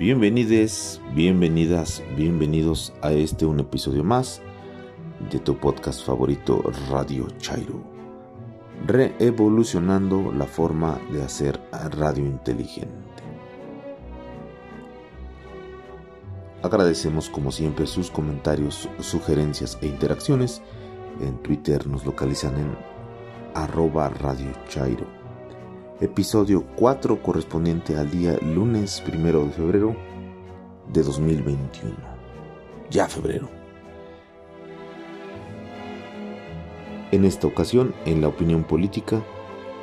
Bienvenides, bienvenidas, bienvenidos a este un episodio más de tu podcast favorito Radio Chairo. Reevolucionando la forma de hacer radio inteligente. Agradecemos como siempre sus comentarios, sugerencias e interacciones. En Twitter nos localizan en arroba Radio Chairo episodio 4 correspondiente al día lunes 1 de febrero de 2021. Ya febrero. En esta ocasión, en la opinión política,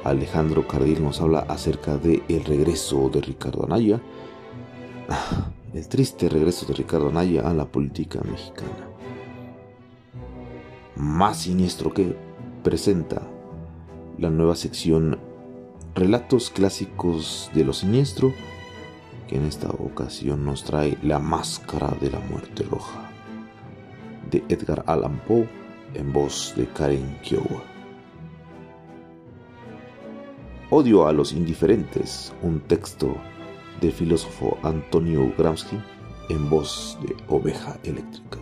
Alejandro Cardiel nos habla acerca de el regreso de Ricardo Anaya, el triste regreso de Ricardo Anaya a la política mexicana. Más siniestro que presenta la nueva sección relatos clásicos de lo siniestro, que en esta ocasión nos trae La Máscara de la Muerte Roja, de Edgar Allan Poe, en voz de Karen Kiowa. Odio a los indiferentes, un texto del filósofo Antonio Gramsci, en voz de Oveja Eléctrica.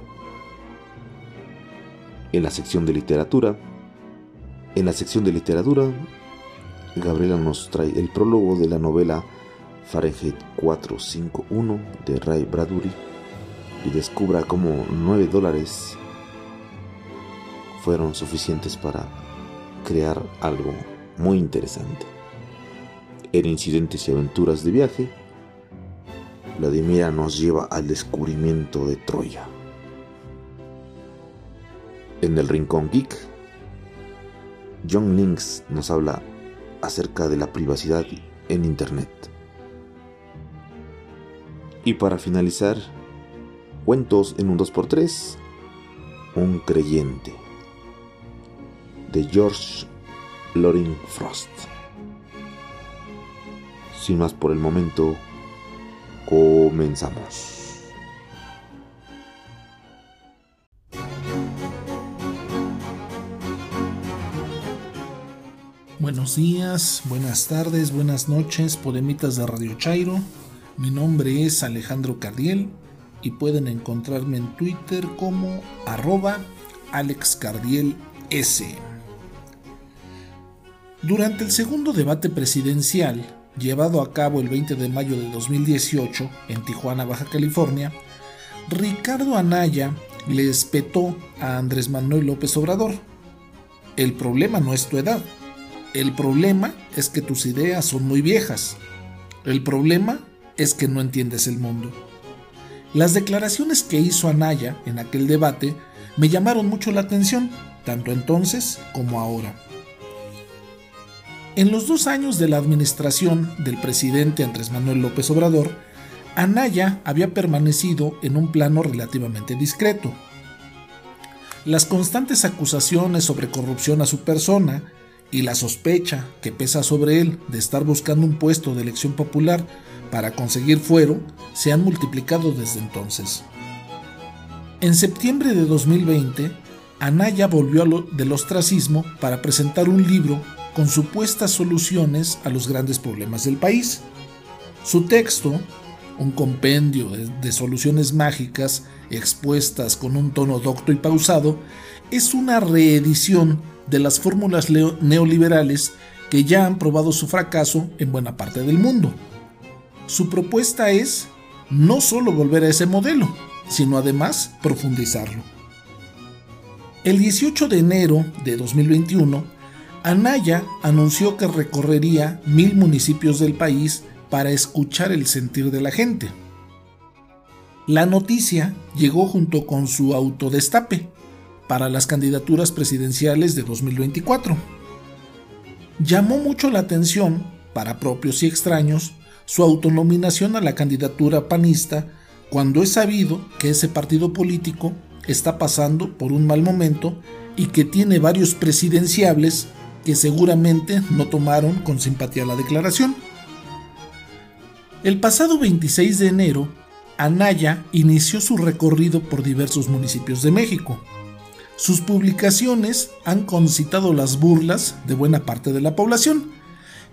En la sección de literatura, en la sección de literatura Gabriela nos trae el prólogo de la novela Fahrenheit 451 de Ray Bradbury y descubra cómo 9 dólares fueron suficientes para crear algo muy interesante. En Incidentes y Aventuras de Viaje, Vladimira nos lleva al descubrimiento de Troya. En el Rincón Geek, John Links nos habla acerca de la privacidad en Internet. Y para finalizar, cuentos en un 2x3, Un creyente, de George Loring Frost. Sin más por el momento, comenzamos. Buenos días, buenas tardes, buenas noches, podemitas de Radio Chairo. Mi nombre es Alejandro Cardiel y pueden encontrarme en Twitter como arroba AlexCardielS. Durante el segundo debate presidencial, llevado a cabo el 20 de mayo de 2018 en Tijuana, Baja California, Ricardo Anaya le espetó a Andrés Manuel López Obrador. El problema no es tu edad, el problema es que tus ideas son muy viejas. El problema es que no entiendes el mundo. Las declaraciones que hizo Anaya en aquel debate me llamaron mucho la atención, tanto entonces como ahora. En los dos años de la administración del presidente Andrés Manuel López Obrador, Anaya había permanecido en un plano relativamente discreto. Las constantes acusaciones sobre corrupción a su persona y la sospecha que pesa sobre él de estar buscando un puesto de elección popular para conseguir fuero se han multiplicado desde entonces. En septiembre de 2020, Anaya volvió del ostracismo para presentar un libro con supuestas soluciones a los grandes problemas del país. Su texto, un compendio de, de, soluciones mágicas expuestas con un tono docto y pausado, es una reedición de las fórmulas neoliberales que ya han probado su fracaso en buena parte del mundo. Su propuesta es no solo volver a ese modelo, sino además profundizarlo. El 18 de enero de 2021, Anaya anunció que recorrería mil municipios del país para escuchar el sentir de la gente. La noticia llegó junto con su autodestape, para las candidaturas presidenciales de 2024. Llamó mucho la atención, para propios y extraños, su autonominación a la candidatura panista cuando es sabido que ese partido político está pasando por un mal momento y que tiene varios presidenciables que seguramente no tomaron con simpatía la declaración. El pasado 26 de enero, Anaya inició su recorrido por diversos municipios de México sus publicaciones han concitado las burlas de buena parte de la población,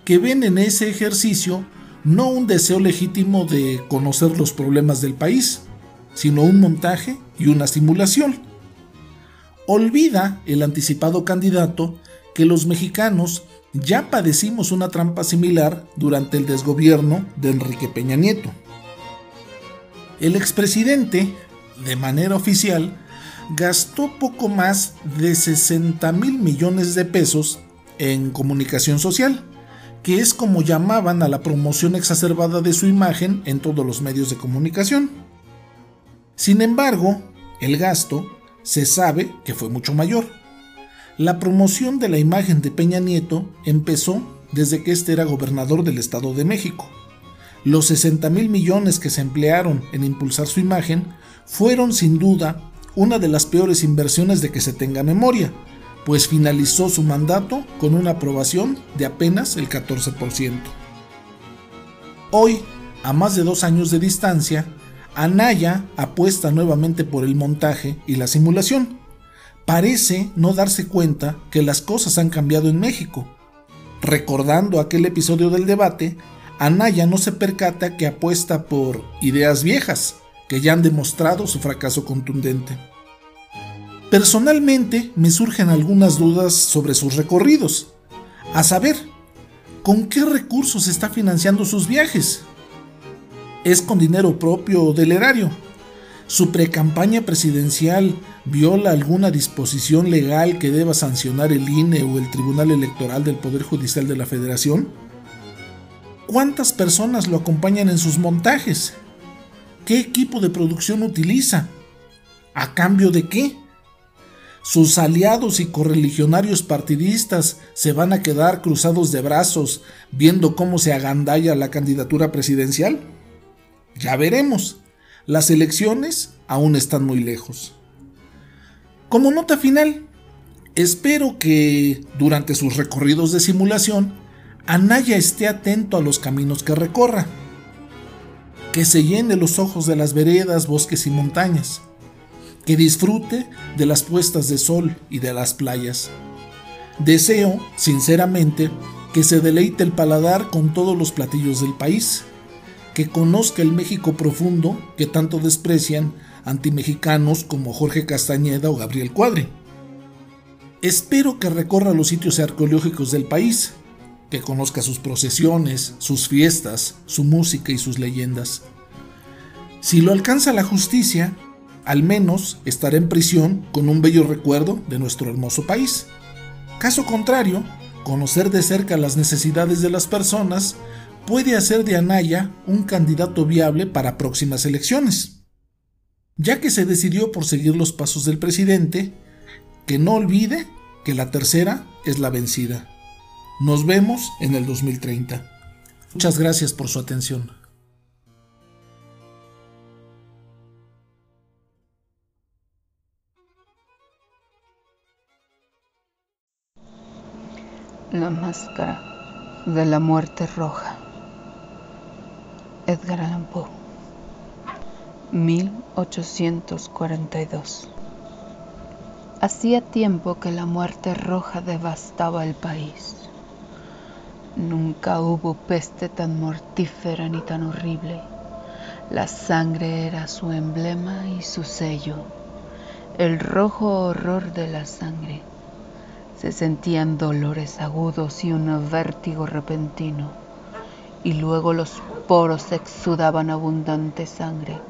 que ven en ese ejercicio no un deseo legítimo de conocer los problemas del país, sino un montaje y una simulación. Olvida el anticipado candidato que los mexicanos ya padecimos una trampa similar durante el desgobierno de Enrique Peña Nieto. El expresidente, de manera oficial, gastó poco más de 60 mil millones de pesos en comunicación social, que es como llamaban a la promoción exacerbada de su imagen en todos los medios de comunicación. Sin embargo, el gasto se sabe que fue mucho mayor. La promoción de la imagen de Peña Nieto empezó desde que éste era gobernador del Estado de México. Los 60 mil millones que se emplearon en impulsar su imagen fueron sin duda una de las peores inversiones de que se tenga memoria, pues finalizó su mandato con una aprobación de apenas el 14%. Hoy, a más de dos años de distancia, Anaya apuesta nuevamente por el montaje y la simulación. Parece no darse cuenta que las cosas han cambiado en México. Recordando aquel episodio del debate, Anaya no se percata que apuesta por ideas viejas, que ya han demostrado su fracaso contundente. Personalmente me surgen algunas dudas sobre sus recorridos. A saber, ¿con qué recursos está financiando sus viajes? ¿Es con dinero propio del erario? ¿Su precampaña presidencial viola alguna disposición legal que deba sancionar el INE o el Tribunal Electoral del Poder Judicial de la Federación? ¿Cuántas personas lo acompañan en sus montajes? ¿Qué equipo de producción utiliza? ¿A cambio de qué? sus aliados y correligionarios partidistas se van a quedar cruzados de brazos viendo cómo se agandalla la candidatura presidencial? Ya veremos. Las elecciones aún están muy lejos. Como nota final, espero que durante sus recorridos de simulación, Anaya esté atento a los caminos que recorra, que se llene los ojos de las veredas, bosques y montañas, que disfrute de las puestas de sol y de las playas. Deseo, sinceramente, que se deleite el paladar con todos los platillos del país, que conozca el México profundo que tanto desprecian antimexicanos como Jorge Castañeda o Gabriel Cuadri. Espero que recorra los sitios arqueológicos del país, que conozca sus procesiones, sus fiestas, su música y sus leyendas. Si lo alcanza la justicia, al menos estará en prisión con un bello recuerdo de nuestro hermoso país. Caso contrario, conocer de cerca las necesidades de las personas puede hacer de Anaya un candidato viable para próximas elecciones. Ya que se decidió por seguir los pasos del presidente, que no olvide que la tercera es la vencida. Nos vemos en el 2030. Muchas gracias por su atención. La máscara de la muerte roja. Edgar Allan Poe. 1842. Hacía tiempo que la muerte roja devastaba el país. Nunca hubo peste tan mortífera ni tan horrible. La sangre era su emblema y su sello, el rojo horror de la sangre se sentían dolores agudos y un vértigo repentino, y luego los poros exudaban abundante sangre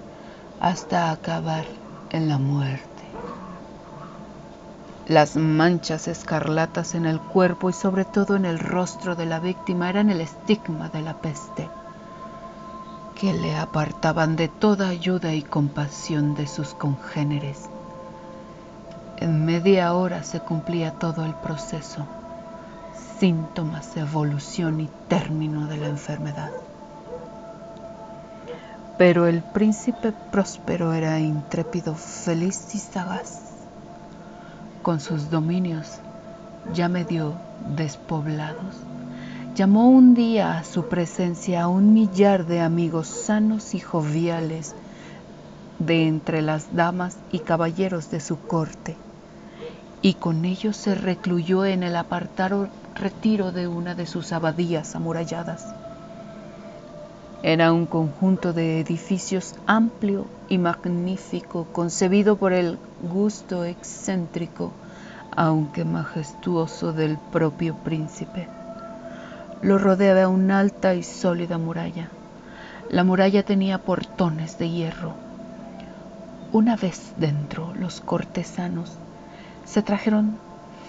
hasta acabar en la muerte. Las manchas escarlatas en el cuerpo y sobre todo en el rostro de la víctima eran el estigma de la peste, que le apartaban de toda ayuda y compasión de sus congéneres en media hora se cumplía todo el proceso, síntomas, evolución y término de la enfermedad. Pero el príncipe próspero era intrépido, feliz y sagaz. Con sus dominios ya medio despoblados, llamó un día a su presencia a un millar de amigos sanos y joviales de entre las damas y caballeros de su corte y con ellos se recluyó en el apartado retiro de una de sus abadías amuralladas. Era un conjunto de edificios amplio y magnífico, concebido por el gusto excéntrico, aunque majestuoso del propio príncipe. Lo rodeaba una alta y sólida muralla. La muralla tenía portones de hierro. Una vez dentro, los cortesanos se trajeron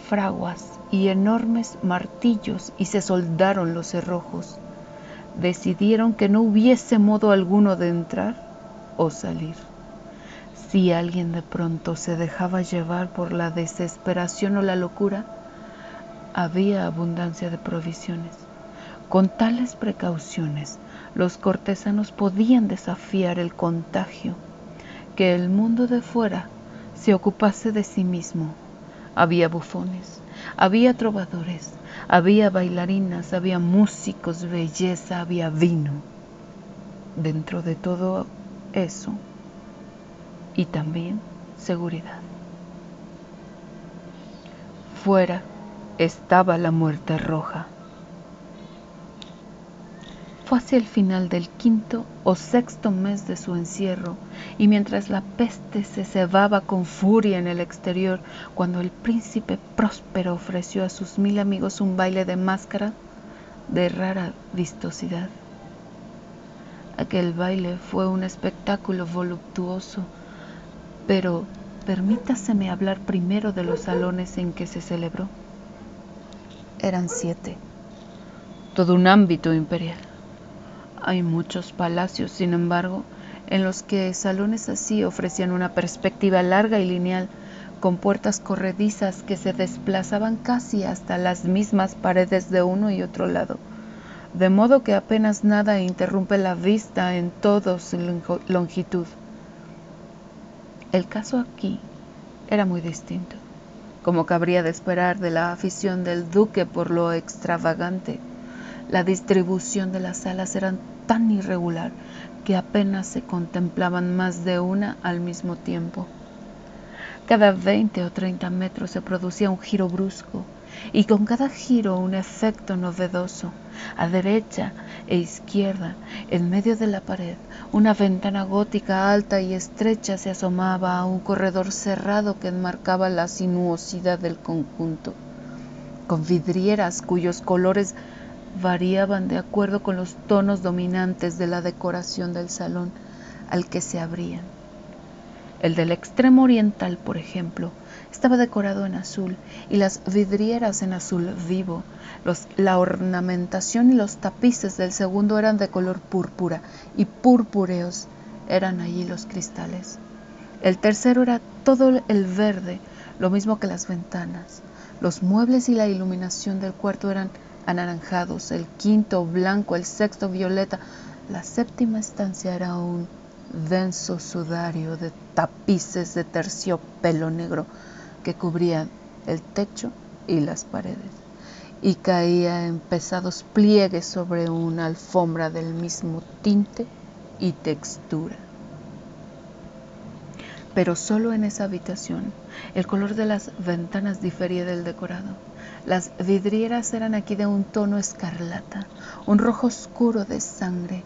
fraguas y enormes martillos y se soldaron los cerrojos decidieron que no hubiese modo alguno de entrar o salir. Si alguien de pronto se dejaba llevar por la desesperación o la locura, había abundancia de provisiones. Con tales precauciones, los cortesanos podían desafiar el contagio, que el mundo de fuera se ocupase de sí mismo. Había bufones, había trovadores, había bailarinas, había músicos, belleza, había vino. Dentro de todo eso, y también seguridad. Fuera estaba la muerte roja hacia el final del quinto o sexto mes de su encierro, y mientras la peste se cebaba con furia en el exterior, cuando el príncipe próspero ofreció a sus mil amigos un baile de máscara de rara vistosidad. Aquel baile fue un espectáculo voluptuoso, pero permítaseme hablar primero de los salones en que se celebró. Eran siete, todo un ámbito imperial. Hay muchos palacios, sin embargo, en los que salones así ofrecían una perspectiva larga y lineal, con puertas corredizas que se desplazaban casi hasta las mismas paredes de uno y otro lado, de modo que apenas nada interrumpe la vista en toda su longitud. El caso aquí era muy distinto, como cabría de esperar de la afición del duque por lo extravagante. La distribución de las salas eran tan irregular que apenas se contemplaban más de una al mismo tiempo. Cada 20 o 30 metros se producía un giro brusco y con cada giro un efecto novedoso. A derecha e izquierda, en medio de la pared, una ventana gótica alta y estrecha se asomaba a un corredor cerrado que enmarcaba la sinuosidad del conjunto, con vidrieras cuyos colores variaban de acuerdo con los tonos dominantes de la decoración del salón al que se abrían. El del extremo oriental, por ejemplo, estaba decorado en azul y las vidrieras en azul vivo. la ornamentación y los tapices del segundo eran de color púrpura y purpúreos eran allí los cristales. El tercero era todo el verde, lo mismo que las ventanas. Los muebles y la iluminación del cuarto eran anaranjados, el quinto blanco, el sexto violeta. La séptima estancia era un denso sudario de tapices de terciopelo negro que cubrían el techo y las paredes y caía en pesados pliegues sobre una alfombra del mismo tinte y textura. Pero solo en esa habitación el color de las ventanas difería del decorado. Las vidrieras eran aquí de un tono escarlata, un rojo oscuro de sangre.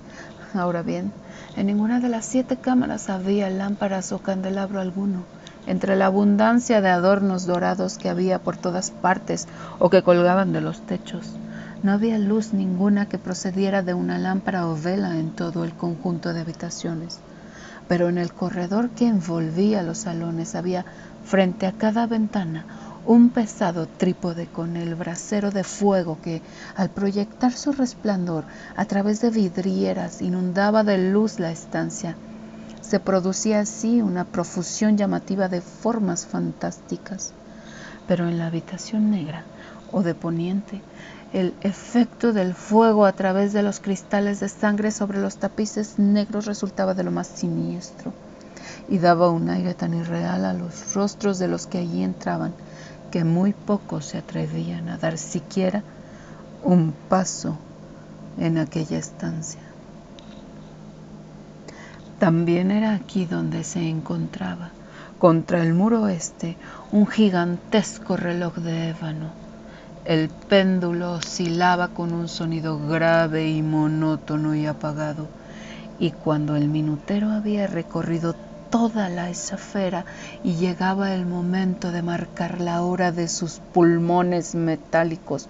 Ahora bien, en ninguna de las siete cámaras había lámparas o candelabro alguno. Entre la abundancia de adornos dorados que había por todas partes o que colgaban de los techos, no había luz ninguna que procediera de una lámpara o vela en todo el conjunto de habitaciones. Pero en el corredor que envolvía los salones había, frente a cada ventana, un pesado trípode con el brasero de fuego que, al proyectar su resplandor a través de vidrieras, inundaba de luz la estancia. Se producía así una profusión llamativa de formas fantásticas. Pero en la habitación negra o de poniente, el efecto del fuego a través de los cristales de sangre sobre los tapices negros resultaba de lo más siniestro y daba un aire tan irreal a los rostros de los que allí entraban que muy pocos se atrevían a dar siquiera un paso en aquella estancia. También era aquí donde se encontraba, contra el muro este, un gigantesco reloj de ébano. El péndulo oscilaba con un sonido grave y monótono y apagado, y cuando el minutero había recorrido toda la esfera y llegaba el momento de marcar la hora de sus pulmones metálicos,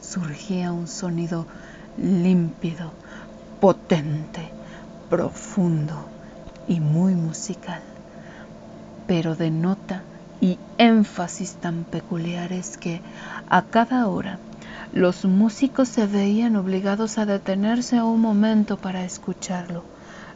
surgía un sonido límpido, potente, profundo y muy musical, pero de nota y énfasis tan peculiares que a cada hora los músicos se veían obligados a detenerse un momento para escucharlo,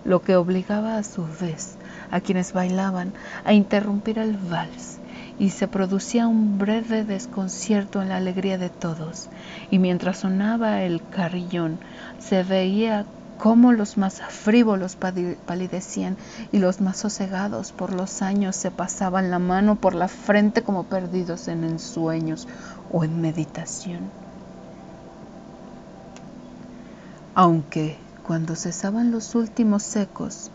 lo que obligaba a su vez a quienes bailaban a interrumpir el vals y se producía un breve desconcierto en la alegría de todos. Y mientras sonaba el carrillón, se veía cómo los más frívolos palidecían y los más sosegados por los años se pasaban la mano por la frente como perdidos en ensueños o en meditación. Aunque cuando cesaban los últimos secos,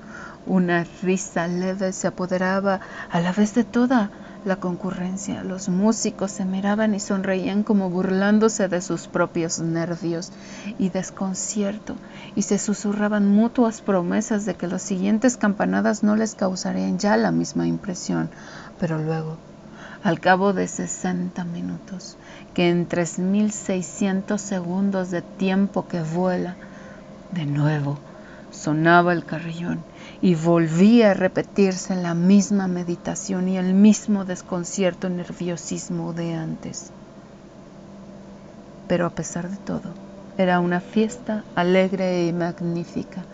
una risa leve se apoderaba a la vez de toda la concurrencia. Los músicos se miraban y sonreían como burlándose de sus propios nervios y desconcierto, y se susurraban mutuas promesas de que las siguientes campanadas no les causarían ya la misma impresión. Pero luego, al cabo de sesenta minutos, que en tres mil seiscientos segundos de tiempo que vuela, de nuevo sonaba el carrillón y volvía a repetirse la misma meditación y el mismo desconcierto y nerviosismo de antes. Pero a pesar de todo, era una fiesta alegre y magnífica.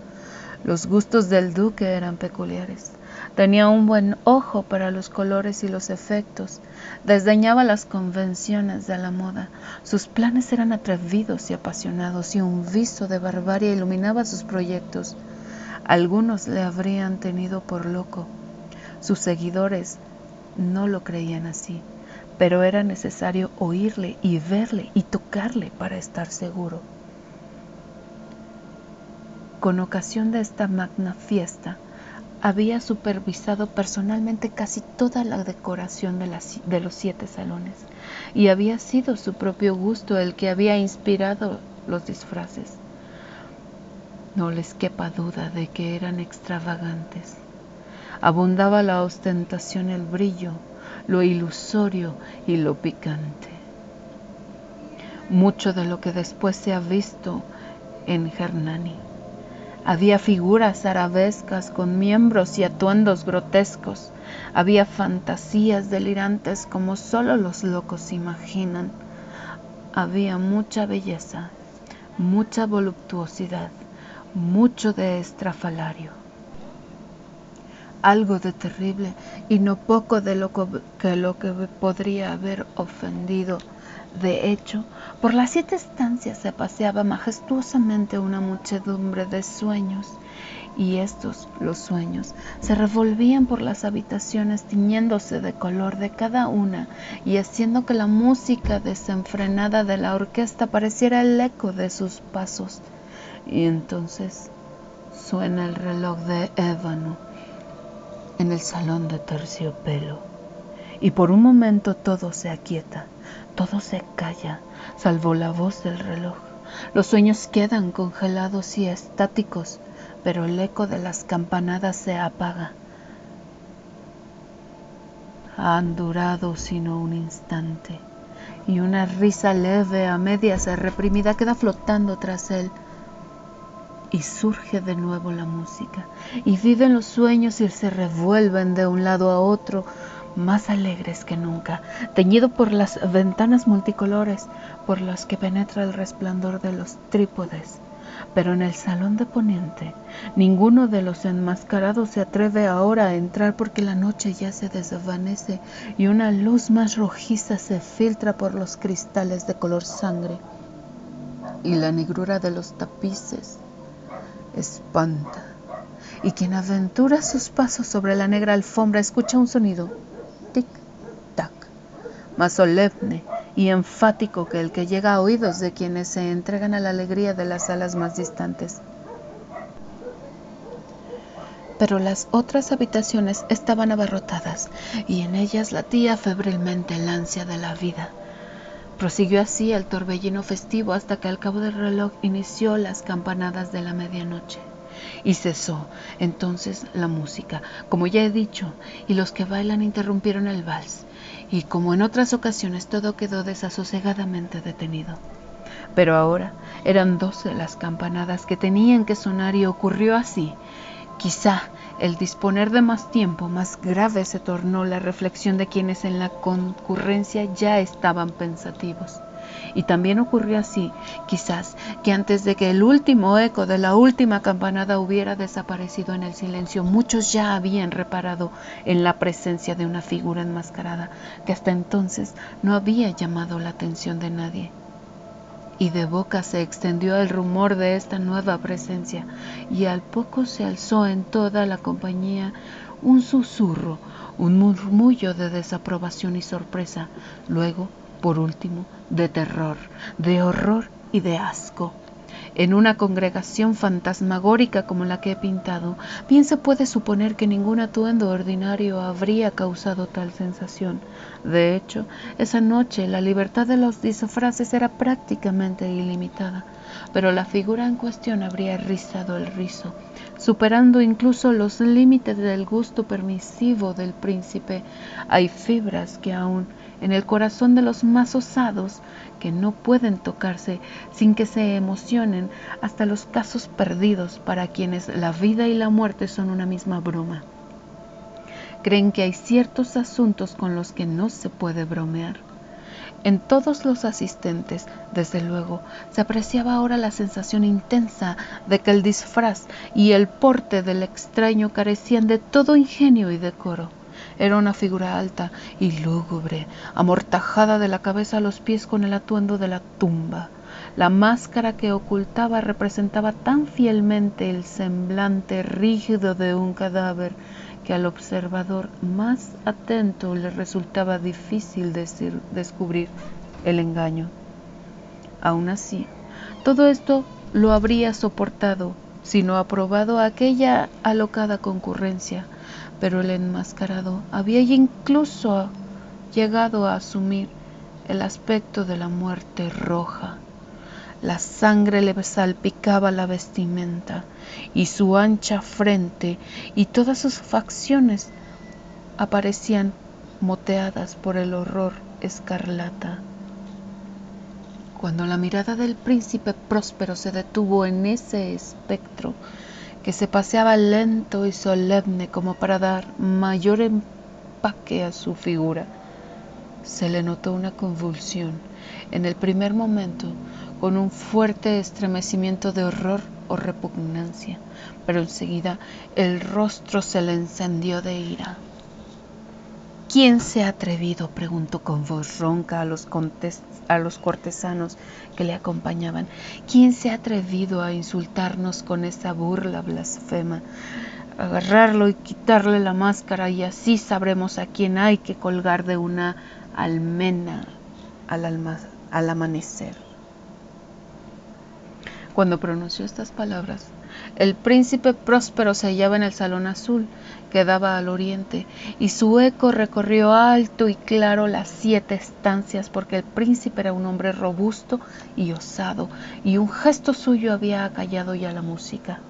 Los gustos del duque eran peculiares. Tenía un buen ojo para los colores y los efectos. Desdeñaba las convenciones de la moda. Sus planes eran atrevidos y apasionados y un viso de barbarie iluminaba sus proyectos. Algunos le habrían tenido por loco. Sus seguidores no lo creían así, pero era necesario oírle y verle y tocarle para estar seguro. Con ocasión de esta magna fiesta, había supervisado personalmente casi toda la decoración de, los siete salones y había sido su propio gusto el que había inspirado los disfraces. No les quepa duda de que eran extravagantes. Abundaba la ostentación, el brillo, lo ilusorio y lo picante. Mucho de lo que después se ha visto en Hernani. Había figuras arabescas con miembros y atuendos grotescos. Había fantasías delirantes como solo los locos imaginan. Había mucha belleza, mucha voluptuosidad mucho de estrafalario, algo de terrible y no poco de lo que, lo que podría haber ofendido. De hecho, por las siete estancias se paseaba majestuosamente una muchedumbre de sueños, y estos, los sueños, se revolvían por las habitaciones tiñéndose de color de cada una y haciendo que la música desenfrenada de la orquesta pareciera el eco de sus pasos y entonces suena el reloj de ébano en el salón de terciopelo. Y por un momento todo se aquieta, todo se calla, salvo la voz del reloj. Los sueños quedan congelados y estáticos, pero el eco de las campanadas se apaga. Han durado sino un instante, y una risa leve a medias reprimida queda flotando tras él y surge de nuevo la música y viven los sueños y se revuelven de un lado a otro más alegres que nunca, teñido por las ventanas multicolores por las que penetra el resplandor de los trípodes. Pero en el salón de poniente ninguno de los enmascarados se atreve ahora a entrar porque la noche ya se desvanece y una luz más rojiza se filtra por los cristales de color sangre y la negrura de los tapices espanta, y quien aventura sus pasos sobre la negra alfombra escucha un sonido, tic-tac, más solemne y enfático que el que llega a oídos de quienes se entregan a la alegría de las salas más distantes. Pero las otras habitaciones estaban abarrotadas y en ellas latía febrilmente el ansia de la vida. Prosiguió así el torbellino festivo hasta que al cabo del reloj inició las campanadas de la medianoche. Y cesó entonces la música, como ya he dicho, y los que bailan interrumpieron el vals, y como en otras ocasiones todo quedó desasosegadamente detenido. Pero ahora eran doce las campanadas que tenían que sonar y ocurrió así. Quizá el disponer de más tiempo, más grave se tornó la reflexión de quienes en la concurrencia ya estaban pensativos. Y también ocurrió así, quizás, que antes de que el último eco de la última campanada hubiera desaparecido en el silencio, muchos ya habían reparado en la presencia de una figura enmascarada que hasta entonces no había llamado la atención de nadie y de boca se extendió el rumor de esta nueva presencia, y al poco se alzó en toda la compañía un susurro, un murmullo de desaprobación y sorpresa, luego, por último, de terror, de horror y de asco. En una congregación fantasmagórica como la que he pintado, bien se puede suponer que ningún atuendo ordinario habría causado tal sensación. De hecho, esa noche la libertad de los disfraces era prácticamente ilimitada, pero la figura en cuestión habría rizado el rizo, superando incluso los límites del gusto permisivo del príncipe. Hay fibras que aún en el corazón de los más osados que no pueden tocarse sin que se emocionen hasta los casos perdidos para quienes la vida y la muerte son una misma broma. Creen que hay ciertos asuntos con los que no se puede bromear. En todos los asistentes, desde luego, se apreciaba ahora la sensación intensa de que el disfraz y el porte del extraño carecían de todo ingenio y decoro. Era una figura alta y lúgubre, amortajada de la cabeza a los pies con el atuendo de la tumba. La máscara que ocultaba representaba tan fielmente el semblante rígido de un cadáver que al observador más atento le resultaba difícil descubrir el engaño. Aún así, todo esto lo habría soportado si no aprobado aquella alocada concurrencia, pero el enmascarado había incluso llegado a asumir el aspecto de la muerte roja. La sangre le salpicaba la vestimenta y su ancha frente y todas sus facciones aparecían moteadas por el horror escarlata. Cuando la mirada del príncipe próspero se detuvo en ese espectro, que se paseaba lento y solemne como para dar mayor empaque a su figura. Se le notó una convulsión en el primer momento con un fuerte estremecimiento de horror o repugnancia, pero enseguida el rostro se le encendió de ira. ¿Quién se ha atrevido? preguntó con voz ronca a los, cortesanos que le acompañaban. ¿Quién se ha atrevido a insultarnos con esa burla blasfema? Agarrarlo y quitarle la máscara y así sabremos a quién hay que colgar de una almena al, al amanecer. Cuando pronunció estas palabras, el príncipe próspero se hallaba en el salón azul que daba al oriente, y su eco recorrió alto y claro las siete estancias, porque el príncipe era un hombre robusto y osado, y un gesto suyo había acallado ya la música.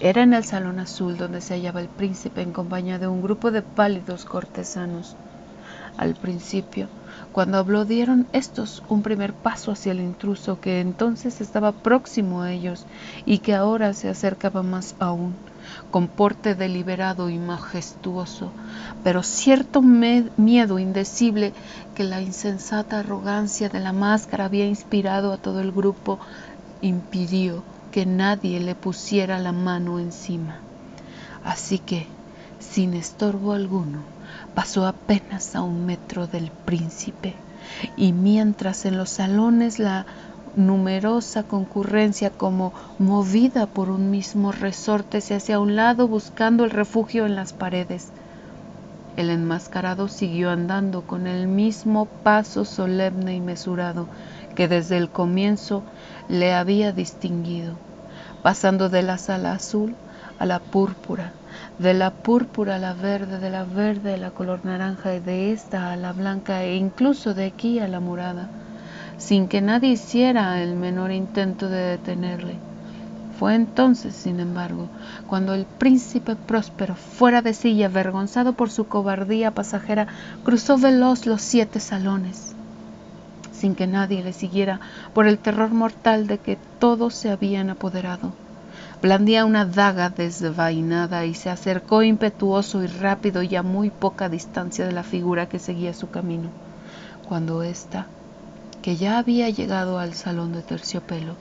Era en el salón azul donde se hallaba el príncipe en compañía de un grupo de pálidos cortesanos. Al principio, cuando habló dieron estos un primer paso hacia el intruso que entonces estaba próximo a ellos y que ahora se acercaba más aún, con porte deliberado y majestuoso, pero cierto miedo indecible que la insensata arrogancia de la máscara había inspirado a todo el grupo impidió que nadie le pusiera la mano encima. Así que, sin estorbo alguno, pasó apenas a un metro del príncipe, y mientras en los salones la numerosa concurrencia como movida por un mismo resorte se hacía a un lado buscando el refugio en las paredes. El enmascarado siguió andando con el mismo paso solemne y mesurado que desde el comienzo le había distinguido, pasando de la sala azul a la púrpura, de la púrpura a la verde, de la verde a la color naranja y de esta a la blanca e incluso de aquí a la morada, sin que nadie hiciera el menor intento de detenerle. Fue entonces, sin embargo, cuando el príncipe próspero, fuera de sí y avergonzado por su cobardía pasajera, cruzó veloz los siete salones, sin que nadie le siguiera por el terror mortal de que todos se habían apoderado. Blandía una daga desvainada y se acercó impetuoso y rápido y a muy poca distancia de la figura que seguía su camino, cuando ésta, que ya había llegado al salón de terciopelo,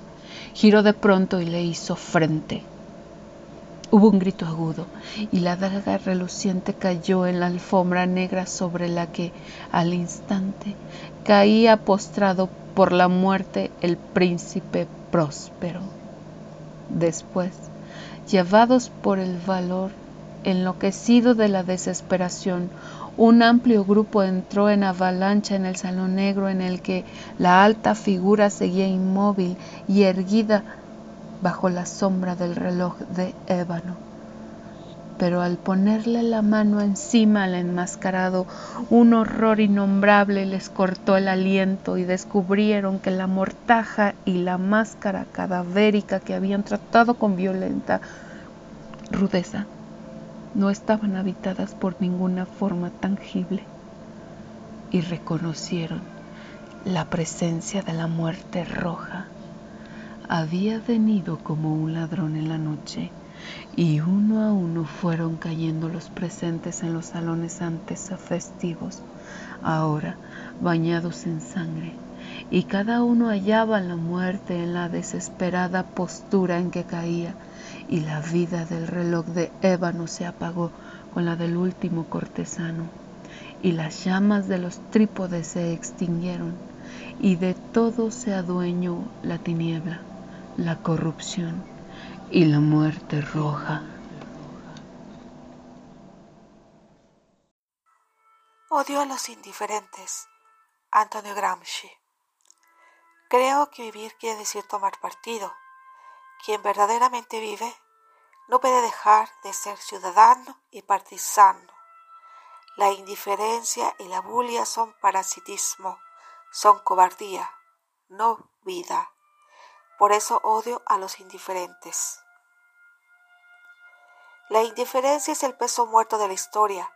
giró de pronto y le hizo frente. Hubo un grito agudo y la daga reluciente cayó en la alfombra negra sobre la que al instante caía postrado por la muerte el príncipe próspero. Después, llevados por el valor, enloquecido de la desesperación, un amplio grupo entró en avalancha en el salón negro en el que la alta figura seguía inmóvil y erguida bajo la sombra del reloj de ébano. Pero al ponerle la mano encima al enmascarado, un horror innombrable les cortó el aliento y descubrieron que la mortaja y la máscara cadavérica que habían tratado con violenta rudeza no estaban habitadas por ninguna forma tangible y reconocieron la presencia de la muerte roja. Había venido como un ladrón en la noche y uno a uno fueron cayendo los presentes en los salones antes festivos, ahora bañados en sangre, y cada uno hallaba la muerte en la desesperada postura en que caía y la vida del reloj de ébano se apagó con la del último cortesano, y las llamas de los trípodes se extinguieron, y de todo se adueñó la tiniebla, la corrupción y la muerte roja. Odio a los indiferentes. Antonio Gramsci. Creo que vivir quiere decir tomar partido quien verdaderamente vive no puede dejar de ser ciudadano y partisano. La indiferencia y la bulia son parasitismo, son cobardía, no vida. Por eso odio a los indiferentes. La indiferencia es el peso muerto de la historia.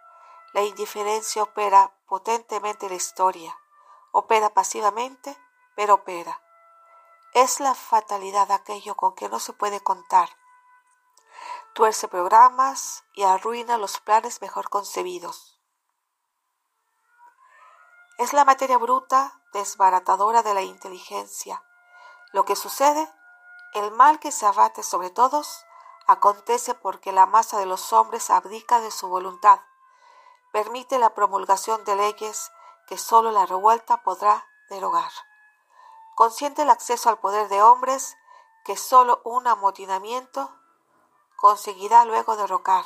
La indiferencia opera potentemente la historia. Opera pasivamente, pero opera. Es la fatalidad aquello con que no se puede contar. Tuerce programas y arruina los planes mejor concebidos. Es la materia bruta, desbaratadora de la inteligencia. Lo que sucede, el mal que se abate sobre todos, acontece porque la masa de los hombres abdica de su voluntad, permite la promulgación de leyes que sólo la revuelta podrá derogar consciente el acceso al poder de hombres que sólo un amotinamiento conseguirá luego derrocar.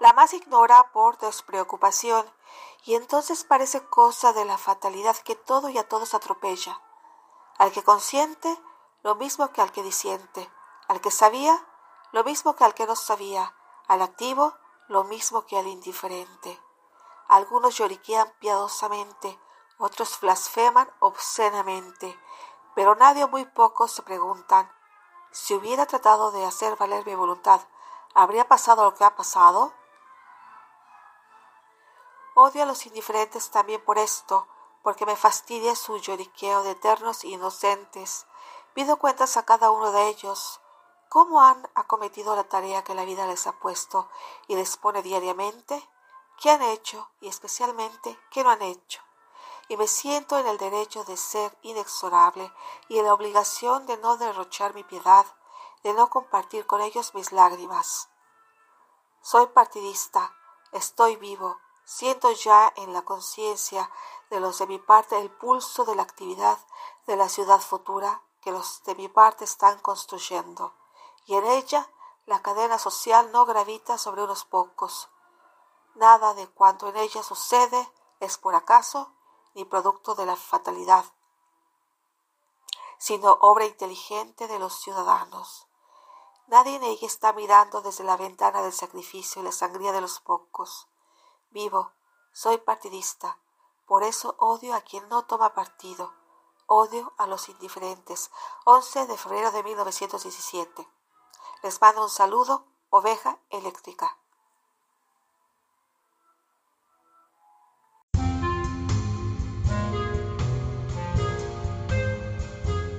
La más ignora por despreocupación y entonces parece cosa de la fatalidad que todo y a todos atropella. Al que consiente, lo mismo que al que disiente. Al que sabía, lo mismo que al que no sabía. Al activo, lo mismo que al indiferente. Algunos lloriquean piadosamente, otros blasfeman obscenamente, pero nadie o muy pocos se preguntan, si hubiera tratado de hacer valer mi voluntad, ¿habría pasado lo que ha pasado? Odio a los indiferentes también por esto, porque me fastidia su lloriqueo de eternos inocentes. Pido cuentas a cada uno de ellos, cómo han acometido la tarea que la vida les ha puesto y les pone diariamente qué han hecho y especialmente qué no han hecho. Y me siento en el derecho de ser inexorable y en la obligación de no derrochar mi piedad, de no compartir con ellos mis lágrimas. Soy partidista, estoy vivo, siento ya en la conciencia de los de mi parte el pulso de la actividad de la ciudad futura que los de mi parte están construyendo, y en ella la cadena social no gravita sobre unos pocos, Nada de cuanto en ella sucede es por acaso ni producto de la fatalidad. sino obra inteligente de los ciudadanos. Nadie en ella está mirando desde la ventana del sacrificio y la sangría de los pocos. Vivo, soy partidista, por eso odio a quien no toma partido, odio a los indiferentes. 11 de febrero de 1917. Les mando un saludo, oveja eléctrica.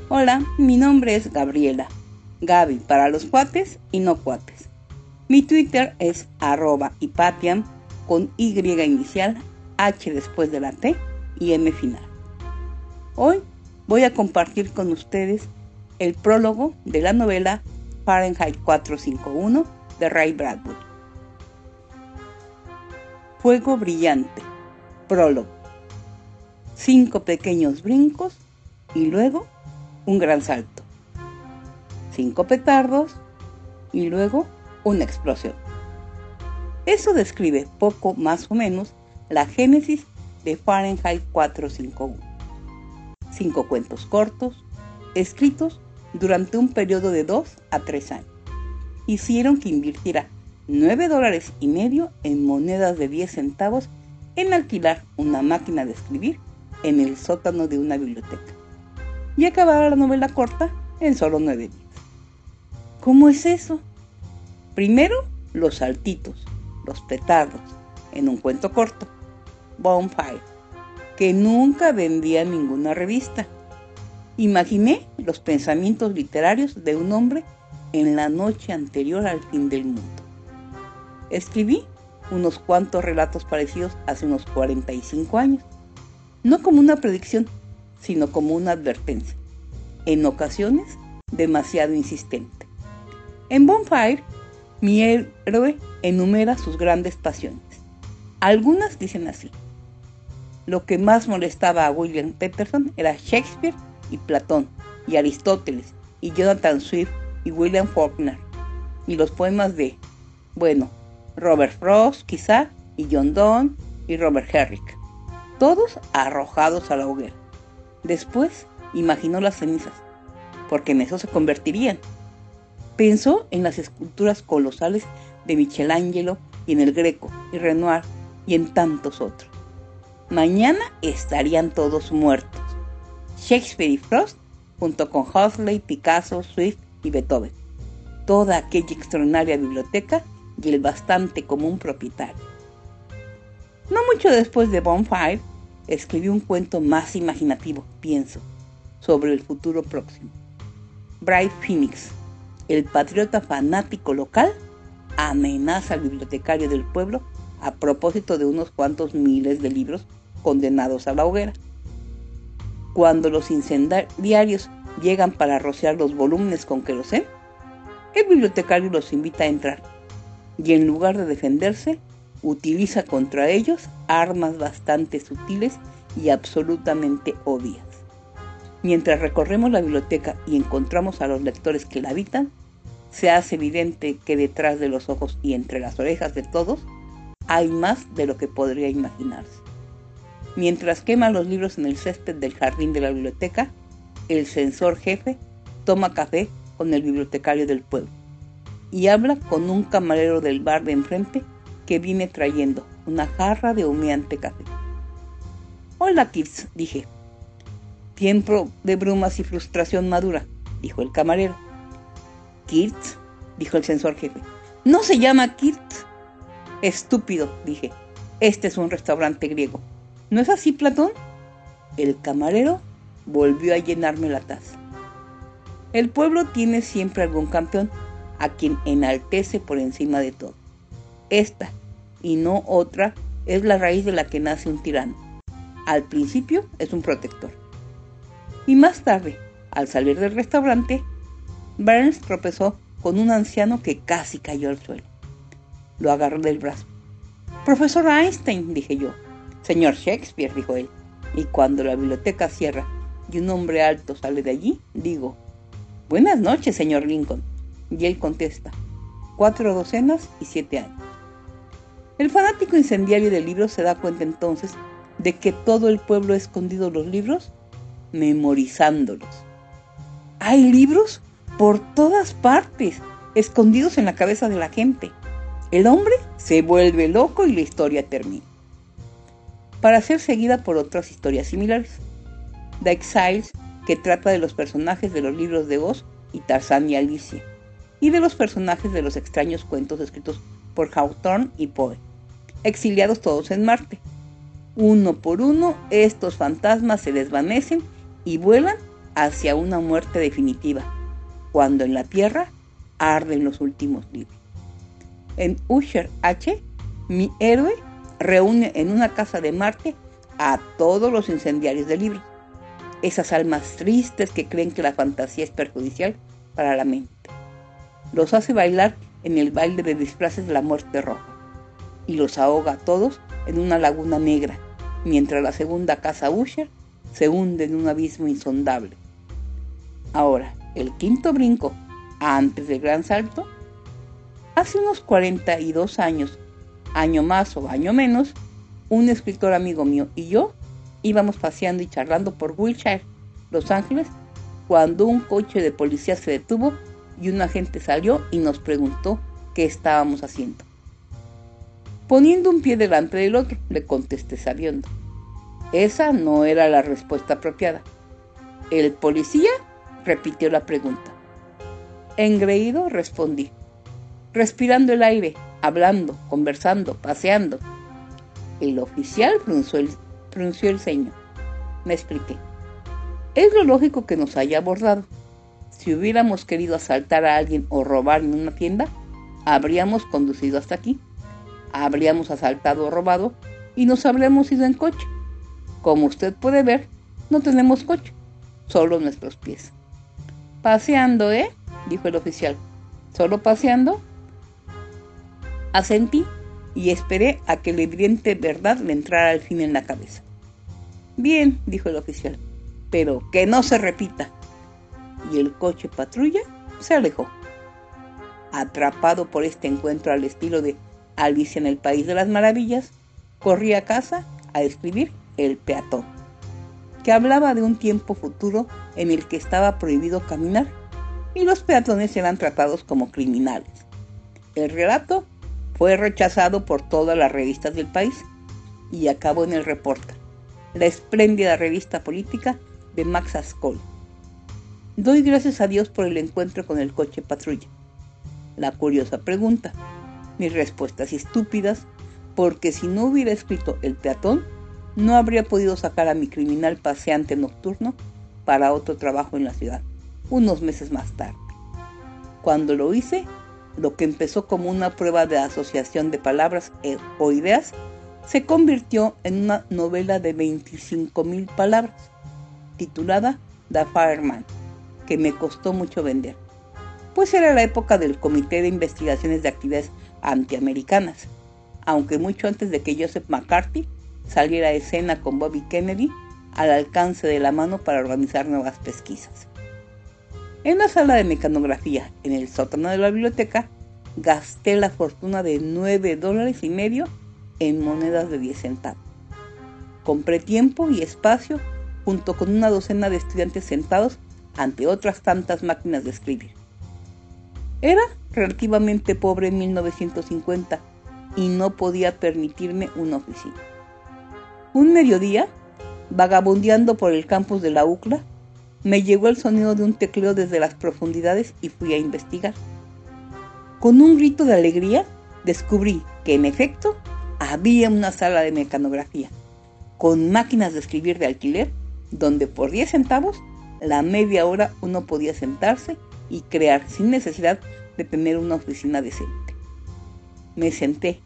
Hola, mi nombre es Gabriela. Gaby para los cuates y no cuates. Mi Twitter es arroba con Y inicial, H después de la T y M final. Hoy voy a compartir con ustedes el prólogo de la novela Fahrenheit 451 de Ray Bradbury. Fuego brillante. Prólogo. Cinco pequeños brincos y luego un gran salto. Cinco petardos y luego una explosión. Eso describe poco más o menos la génesis de Fahrenheit 451. Cinco cuentos cortos, escritos durante un periodo de dos a tres años. Hicieron que invirtiera nueve dólares y medio en monedas de 10 centavos en alquilar una máquina de escribir en el sótano de una biblioteca y acabara la novela corta en solo nueve días. ¿Cómo es eso? Primero, los saltitos, los petardos, en un cuento corto, Bonfire, que nunca vendía ninguna revista. Imaginé los pensamientos literarios de un hombre en la noche anterior al fin del mundo. Escribí unos cuantos relatos parecidos hace unos 45 años, no como una predicción, sino como una advertencia, en ocasiones demasiado insistente. En Bonfire, mi héroe enumera sus grandes pasiones. Algunas dicen así. Lo que más molestaba a William Peterson era Shakespeare y Platón, y Aristóteles, y Jonathan Swift y William Faulkner, y los poemas de, bueno, Robert Frost quizá, y John Donne y Robert Herrick, todos arrojados a la hoguera. Después imaginó las cenizas, porque en eso se convertirían. Pensó en las esculturas colosales de Michelangelo y en el Greco y Renoir y en tantos otros. Mañana estarían todos muertos. Shakespeare y Frost, junto con Huxley, Picasso, Swift y Beethoven. Toda aquella extraordinaria biblioteca y el bastante común propietario. No mucho después de Bonfire, escribió un cuento más imaginativo, pienso, sobre el futuro próximo. Bright Phoenix, el patriota fanático local, amenaza al bibliotecario del pueblo a propósito de unos cuantos miles de libros condenados a la hoguera. Cuando los incendiarios llegan para rociar los volúmenes con querosén, el bibliotecario los invita a entrar y en lugar de defenderse, utiliza contra ellos armas bastante sutiles y absolutamente obvias. Mientras recorremos la biblioteca y encontramos a los lectores que la habitan, se hace evidente que detrás de los ojos y entre las orejas de todos hay más de lo que podría imaginarse. Mientras queman los libros en el césped del jardín de la biblioteca, el censor jefe toma café con el bibliotecario del pueblo y habla con un camarero del bar de enfrente que viene trayendo una jarra de humeante café. Hola, Kids, dije. Tiempo de brumas y frustración madura, dijo el camarero. Kids, dijo el censor jefe. No se llama Kids. Estúpido, dije. Este es un restaurante griego. ¿No es así, Platón? El camarero volvió a llenarme la taza. El pueblo tiene siempre algún campeón a quien enaltece por encima de todo. Esta, y no otra, es la raíz de la que nace un tirano. Al principio es un protector. Y más tarde, al salir del restaurante, Burns tropezó con un anciano que casi cayó al suelo. Lo agarró del brazo. Profesor Einstein, dije yo. Señor Shakespeare, dijo él. Y cuando la biblioteca cierra y un hombre alto sale de allí, digo, Buenas noches, señor Lincoln. Y él contesta, cuatro docenas y siete años. El fanático incendiario de libros se da cuenta entonces de que todo el pueblo ha escondido los libros memorizándolos. Hay libros por todas partes, escondidos en la cabeza de la gente. El hombre se vuelve loco y la historia termina. Para ser seguida por otras historias similares. The Exiles, que trata de los personajes de los libros de Oz y Tarzán y Alicia, y de los personajes de los extraños cuentos escritos por Hawthorne y Poe, exiliados todos en Marte. Uno por uno, estos fantasmas se desvanecen y vuelan hacia una muerte definitiva, cuando en la Tierra arden los últimos libros. En Usher H, mi héroe reúne en una casa de Marte a todos los incendiarios de libros, esas almas tristes que creen que la fantasía es perjudicial para la mente. Los hace bailar en el baile de disfraces de la muerte roja y los ahoga a todos en una laguna negra, mientras la segunda casa Usher se hunde en un abismo insondable. Ahora, el quinto brinco, antes del gran salto, hace unos 42 años, año más o año menos, un escritor amigo mío y yo íbamos paseando y charlando por Wilshire, Los Ángeles, cuando un coche de policía se detuvo y un agente salió y nos preguntó qué estábamos haciendo. Poniendo un pie delante del otro, le contesté sabiendo. Esa no era la respuesta apropiada. El policía repitió la pregunta. Engreído respondí, respirando el aire, hablando, conversando, paseando. El oficial frunció el, frunció el ceño. Me expliqué. Es lo lógico que nos haya abordado. Si hubiéramos querido asaltar a alguien o robar en una tienda, habríamos conducido hasta aquí. Habríamos asaltado o robado y nos habríamos ido en coche. Como usted puede ver, no tenemos coche, solo nuestros pies. Paseando, ¿eh? dijo el oficial. ¿Solo paseando? Asentí y esperé a que la evidente verdad le entrara al fin en la cabeza. Bien, dijo el oficial, pero que no se repita. Y el coche patrulla se alejó. Atrapado por este encuentro al estilo de Alicia en el País de las Maravillas, corrí a casa a escribir El peatón, que hablaba de un tiempo futuro en el que estaba prohibido caminar y los peatones eran tratados como criminales. El relato fue rechazado por todas las revistas del país y acabó en el Reporter, la espléndida revista política de Max Ascol. Doy gracias a Dios por el encuentro con el coche patrulla. La curiosa pregunta, mis respuestas estúpidas, porque si no hubiera escrito El peatón, no habría podido sacar a mi criminal paseante nocturno para otro trabajo en la ciudad, unos meses más tarde. Cuando lo hice, lo que empezó como una prueba de asociación de palabras e, o ideas, se convirtió en una novela de 25.000 palabras, titulada The Fireman, que me costó mucho vender, pues era la época del Comité de Investigaciones de Actividades Antiamericanas, aunque mucho antes de que Joseph McCarthy saliera a escena con Bobby Kennedy al alcance de la mano para organizar nuevas pesquisas. En la sala de mecanografía, en el sótano de la biblioteca, gasté la fortuna de 9 dólares y medio en monedas de 10 centavos. Compré tiempo y espacio junto con una docena de estudiantes sentados ante otras tantas máquinas de escribir. Era relativamente pobre en 1950 y no podía permitirme una oficina. Un mediodía, vagabundeando por el campus de la UCLA, me llegó el sonido de un tecleo desde las profundidades y fui a investigar. Con un grito de alegría, descubrí que en efecto había una sala de mecanografía, con máquinas de escribir de alquiler, donde por 10 centavos la media hora uno podía sentarse y crear sin necesidad de tener una oficina decente. Me senté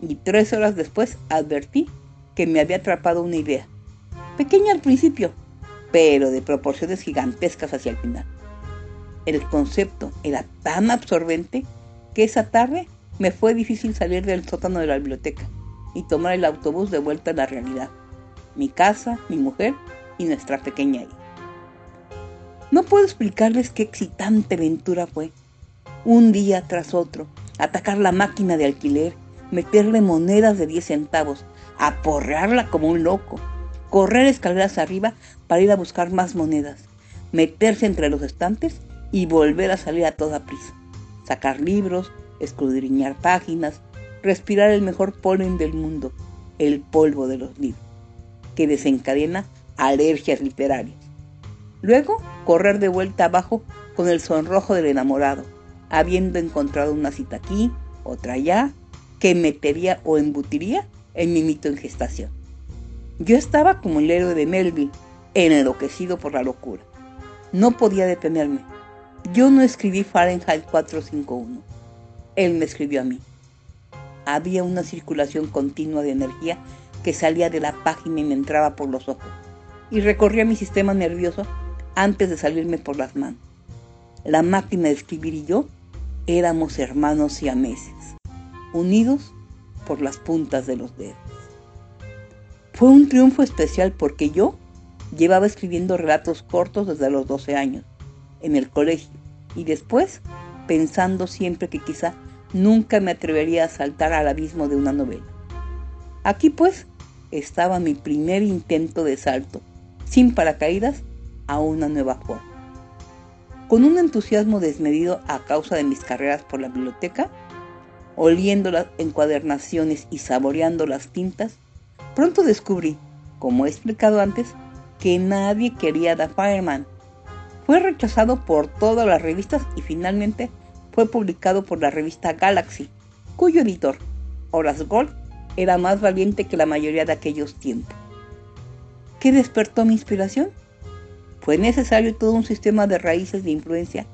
y tres horas después advertí que me había atrapado una idea. Pequeña al principio, pero de proporciones gigantescas hacia el final. El concepto era tan absorbente que esa tarde me fue difícil salir del sótano de la biblioteca y tomar el autobús de vuelta a la realidad. Mi casa, mi mujer y nuestra pequeña hija. No puedo explicarles qué excitante aventura fue. Un día tras otro, atacar la máquina de alquiler, meterle monedas de 10 centavos, aporrearla como un loco, correr escaleras arriba para ir a buscar más monedas, meterse entre los estantes y volver a salir a toda prisa, sacar libros, escudriñar páginas, respirar el mejor polen del mundo, el polvo de los libros, que desencadena alergias literarias. Luego, correr de vuelta abajo con el sonrojo del enamorado, habiendo encontrado una cita aquí, otra allá, que metería o embutiría en mi mito en gestación. Yo estaba como el héroe de Melville, enloquecido por la locura. No podía detenerme. Yo no escribí Fahrenheit 451. Él me escribió a mí. Había una circulación continua de energía que salía de la página y me entraba por los ojos y recorría mi sistema nervioso antes de salirme por las manos. La máquina de escribir y yo éramos hermanos y meses, unidos por las puntas de los dedos. Fue un triunfo especial porque yo llevaba escribiendo relatos cortos desde los 12 años, en el colegio, y después pensando siempre que quizá nunca me atrevería a saltar al abismo de una novela. Aquí pues estaba mi primer intento de salto, sin paracaídas, a una nueva forma. Con un entusiasmo desmedido a causa de mis carreras por la biblioteca, oliendo las encuadernaciones y saboreando las tintas, pronto descubrí, como he explicado antes, que nadie quería The Fireman. Fue rechazado por todas las revistas y finalmente fue publicado por la revista Galaxy, cuyo editor, Horace Gold, era más valiente que la mayoría de aquellos tiempos. ¿Qué despertó mi inspiración? ¿Fue necesario todo un sistema de raíces de influencia?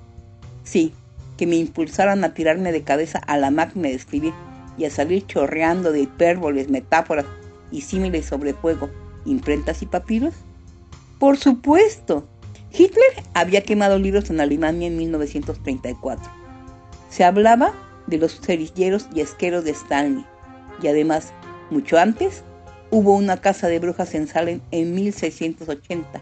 Sí, que me impulsaran a tirarme de cabeza a la máquina de escribir y a salir chorreando de hipérboles, metáforas y símiles sobre fuego, imprentas y papiros? Por supuesto. Hitler había quemado libros en Alemania en 1934. Se hablaba de los cerilleros y esqueros de Stanley. Y además, mucho antes, hubo una casa de brujas en Salem en 1680,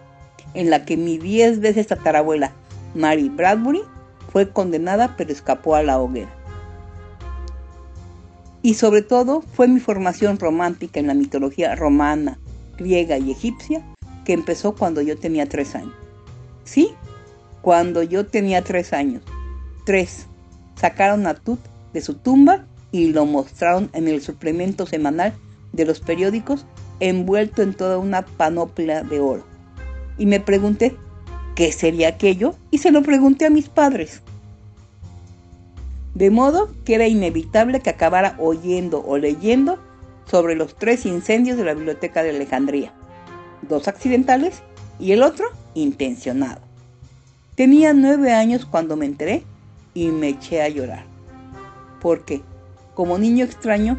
en la que mi diez veces tatarabuela, Mary Bradbury, fue condenada pero escapó a la hoguera. Y sobre todo fue mi formación romántica en la mitología romana, griega y egipcia que empezó cuando yo tenía tres años. Sí, cuando yo tenía tres años. Tres. Sacaron a Tut de su tumba y lo mostraron en el suplemento semanal de los periódicos envuelto en toda una panoplia de oro. Y me pregunté, ¿qué sería aquello? Y se lo pregunté a mis padres. De modo que era inevitable que acabara oyendo o leyendo sobre los tres incendios de la Biblioteca de Alejandría dos accidentales y el otro intencionado. Tenía nueve años cuando me enteré y me eché a llorar. Porque, como niño extraño,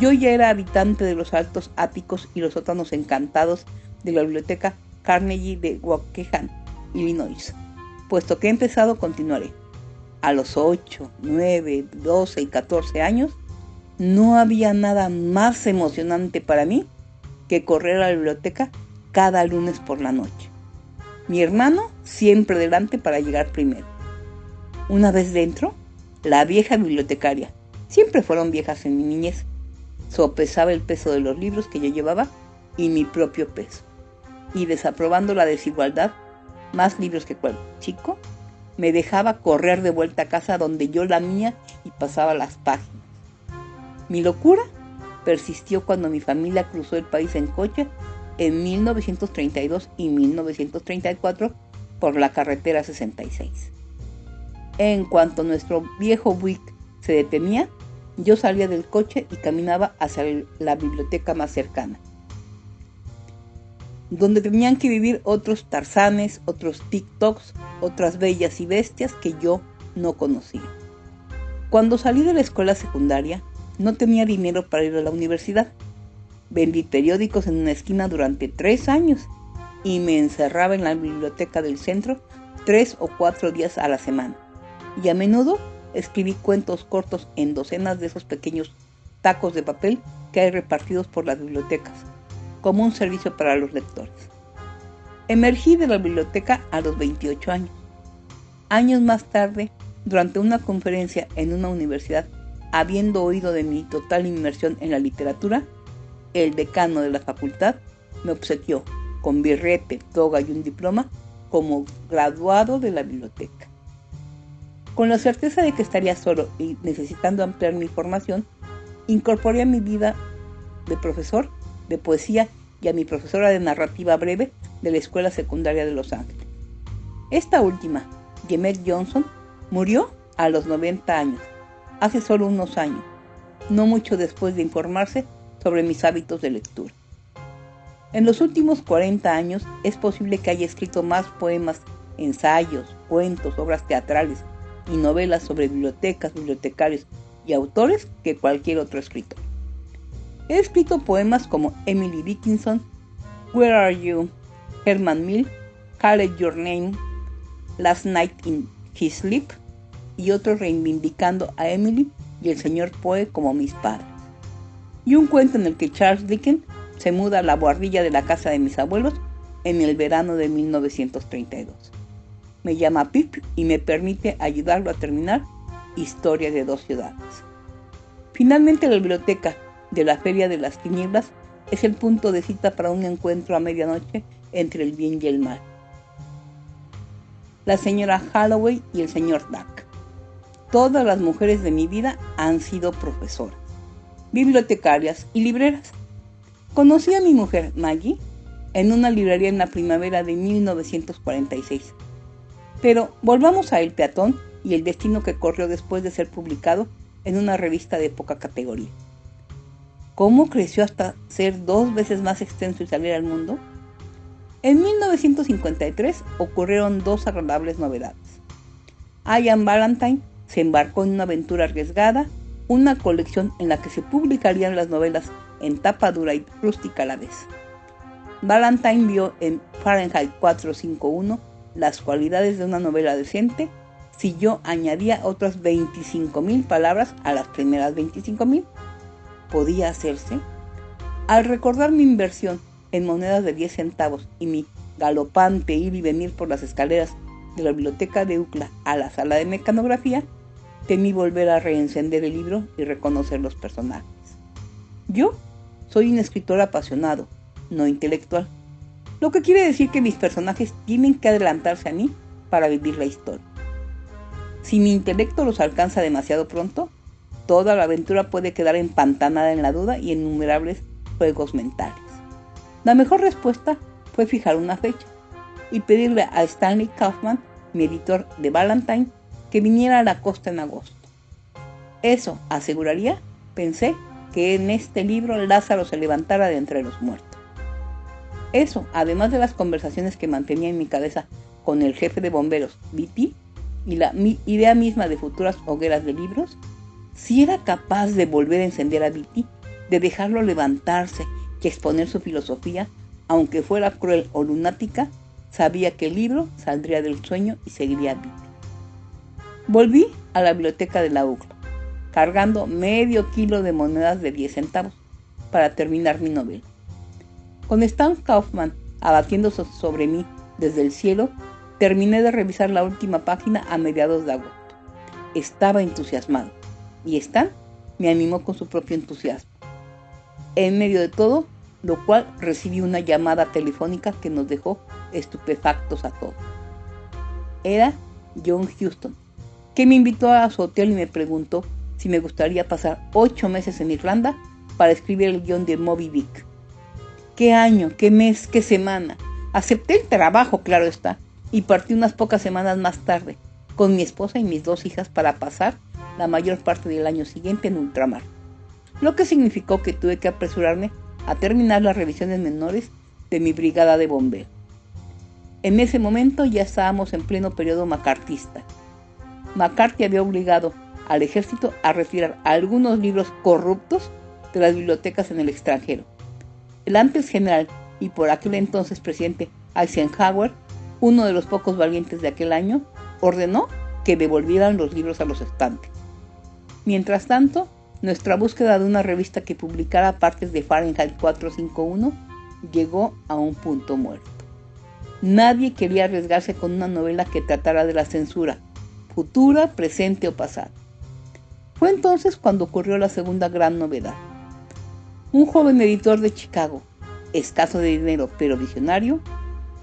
yo ya era habitante de los altos áticos y los sótanos encantados de la biblioteca Carnegie de Waukegan, Illinois. Puesto que he empezado, continuaré. A los 8, 9, 12 y 14 años, no había nada más emocionante para mí que correr a la biblioteca cada lunes por la noche. Mi hermano siempre delante para llegar primero. Una vez dentro, la vieja bibliotecaria, siempre fueron viejas en mi niñez, sopesaba el peso de los libros que yo llevaba y mi propio peso. Y desaprobando la desigualdad, más libros que cual chico, me dejaba correr de vuelta a casa donde yo la mía y pasaba las páginas. Mi locura persistió cuando mi familia cruzó el país en coche en 1932 y 1934 por la carretera 66. En cuanto nuestro viejo Buick se detenía, yo salía del coche y caminaba hacia la biblioteca más cercana, donde tenían que vivir otros tarzanes, otros TikToks, otras bellas y bestias que yo no conocía. Cuando salí de la escuela secundaria, no tenía dinero para ir a la universidad Vendí periódicos en una esquina durante tres años y me encerraba en la biblioteca del centro tres o cuatro días a la semana. Y a menudo escribí cuentos cortos en docenas de esos pequeños tacos de papel que hay repartidos por las bibliotecas, como un servicio para los lectores. Emergí de la biblioteca a los 28 años. Años más tarde, durante una conferencia en una universidad, habiendo oído de mi total inmersión en la literatura, el decano de la facultad me obsequió con birrete, toga y un diploma como graduado de la biblioteca. Con la certeza de que estaría solo y necesitando ampliar mi formación, incorporé a mi vida de profesor de poesía y a mi profesora de narrativa breve de la Escuela Secundaria de Los Ángeles. Esta última, Jemet Johnson, murió a los 90 años, hace solo unos años, no mucho después de informarse sobre mis hábitos de lectura. En los últimos 40 años es posible que haya escrito más poemas, ensayos, cuentos, obras teatrales y novelas sobre bibliotecas, bibliotecarios y autores que cualquier otro escritor. He escrito poemas como Emily Dickinson, Where Are You, Herman Mill, Call Your Name, Last Night in His Sleep y otros reivindicando a Emily y el señor Poe como mis padres. Y un cuento en el que Charles Dickens se muda a la guardilla de la casa de mis abuelos en el verano de 1932. Me llama Pip y me permite ayudarlo a terminar Historia de dos ciudades. Finalmente la biblioteca de la Feria de las Tinieblas es el punto de cita para un encuentro a medianoche entre el bien y el mal. La señora Holloway y el señor Duck. Todas las mujeres de mi vida han sido profesoras, bibliotecarias y libreras. Conocí a mi mujer, Maggie, en una librería en la primavera de 1946. Pero volvamos a El Peatón y el destino que corrió después de ser publicado en una revista de poca categoría. ¿Cómo creció hasta ser dos veces más extenso y salir al mundo? En 1953 ocurrieron dos agradables novedades. Ian Valentine se embarcó en una aventura arriesgada, una colección en la que se publicarían las novelas en tapa dura y rústica a la vez. Valentine vio en Fahrenheit 451 las cualidades de una novela decente si yo añadía otras 25.000 palabras a las primeras 25.000. ¿Podía hacerse? Al recordar mi inversión en monedas de 10 centavos y mi galopante ir y venir por las escaleras de la biblioteca de UCLA a la sala de mecanografía, temí volver a reencender el libro y reconocer los personajes. Yo soy un escritor apasionado, no intelectual, lo que quiere decir que mis personajes tienen que adelantarse a mí para vivir la historia. Si mi intelecto los alcanza demasiado pronto, toda la aventura puede quedar empantanada en la duda y en innumerables juegos mentales. La mejor respuesta fue fijar una fecha y pedirle a Stanley Kaufman, mi editor de Valentine, que viniera a la costa en agosto. Eso aseguraría, pensé, que en este libro Lázaro se levantara de entre los muertos. Eso, además de las conversaciones que mantenía en mi cabeza con el jefe de bomberos, Viti, y la idea misma de futuras hogueras de libros, si era capaz de volver a encender a Viti, de dejarlo levantarse y exponer su filosofía, aunque fuera cruel o lunática, sabía que el libro saldría del sueño y seguiría a Viti. Volví a la biblioteca de la UCLA cargando medio kilo de monedas de 10 centavos para terminar mi novela. Con Stan Kaufman abatiéndose sobre mí desde el cielo, terminé de revisar la última página a mediados de agosto. Estaba entusiasmado y Stan me animó con su propio entusiasmo. En medio de todo, lo cual recibí una llamada telefónica que nos dejó estupefactos a todos. Era John Houston, que me invitó a su hotel y me preguntó si me gustaría pasar ocho meses en Irlanda para escribir el guion de Moby Dick. ¿Qué año, qué mes, qué semana? Acepté el trabajo, claro está, y partí unas pocas semanas más tarde, con mi esposa y mis dos hijas para pasar la mayor parte del año siguiente en ultramar, lo que significó que tuve que apresurarme a terminar las revisiones menores de mi brigada de bomberos. En ese momento ya estábamos en pleno periodo macartista. McCarthy había obligado al ejército a retirar algunos libros corruptos de las bibliotecas en el extranjero. El antes general y por aquel entonces presidente Eisenhower, uno de los pocos valientes de aquel año, ordenó que devolvieran los libros a los estantes. Mientras tanto, nuestra búsqueda de una revista que publicara partes de Fahrenheit 451 llegó a un punto muerto. Nadie quería arriesgarse con una novela que tratara de la censura, futura, presente o pasada. Fue entonces cuando ocurrió la segunda gran novedad. Un joven editor de Chicago, escaso de dinero pero visionario,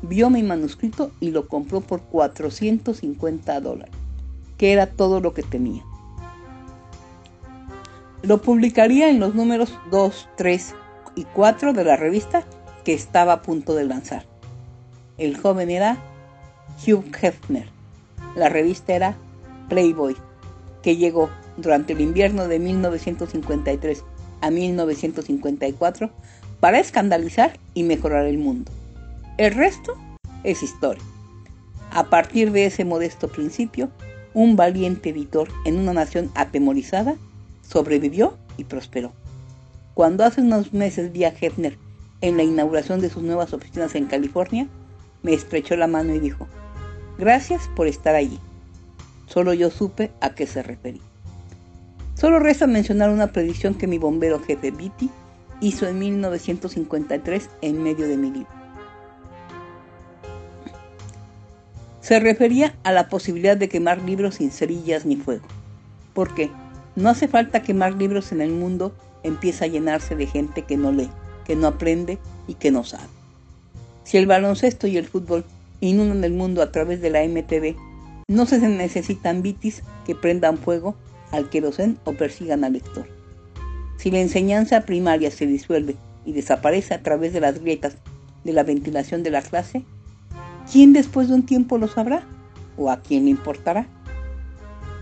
vio mi manuscrito y lo compró por 450 dólares, que era todo lo que tenía. Lo publicaría en los números 2, 3 y 4 de la revista que estaba a punto de lanzar. El joven era Hugh Hefner. La revista era Playboy, que llegó durante el invierno de 1953 a 1954 para escandalizar y mejorar el mundo. El resto es historia. A partir de ese modesto principio, un valiente editor en una nación atemorizada sobrevivió y prosperó. Cuando hace unos meses vi a Hefner en la inauguración de sus nuevas oficinas en California, me estrechó la mano y dijo, gracias por estar allí. Solo yo supe a qué se refería. Solo resta mencionar una predicción que mi bombero jefe Vitti hizo en 1953 en medio de mi libro. Se refería a la posibilidad de quemar libros sin cerillas ni fuego. ¿Por qué? No hace falta quemar libros en el mundo, empieza a llenarse de gente que no lee, que no aprende y que no sabe. Si el baloncesto y el fútbol inundan el mundo a través de la MTV, no se necesitan bitis que prendan fuego al querosén o persigan al lector. Si la enseñanza primaria se disuelve y desaparece a través de las grietas de la ventilación de la clase, ¿Quién después de un tiempo lo sabrá? ¿O a quién le importará?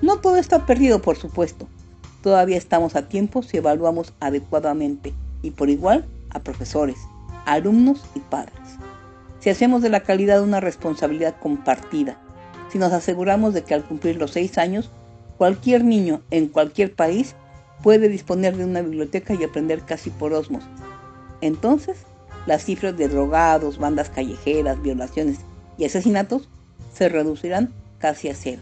No todo está perdido, por supuesto. Todavía estamos a tiempo si evaluamos adecuadamente y por igual a profesores, alumnos y padres. Si hacemos de la calidad una responsabilidad compartida, si nos aseguramos de que al cumplir los seis años, cualquier niño en cualquier país puede disponer de una biblioteca y aprender casi por osmos. Entonces, las cifras de drogados, bandas callejeras, violaciones y asesinatos se reducirán casi a cero.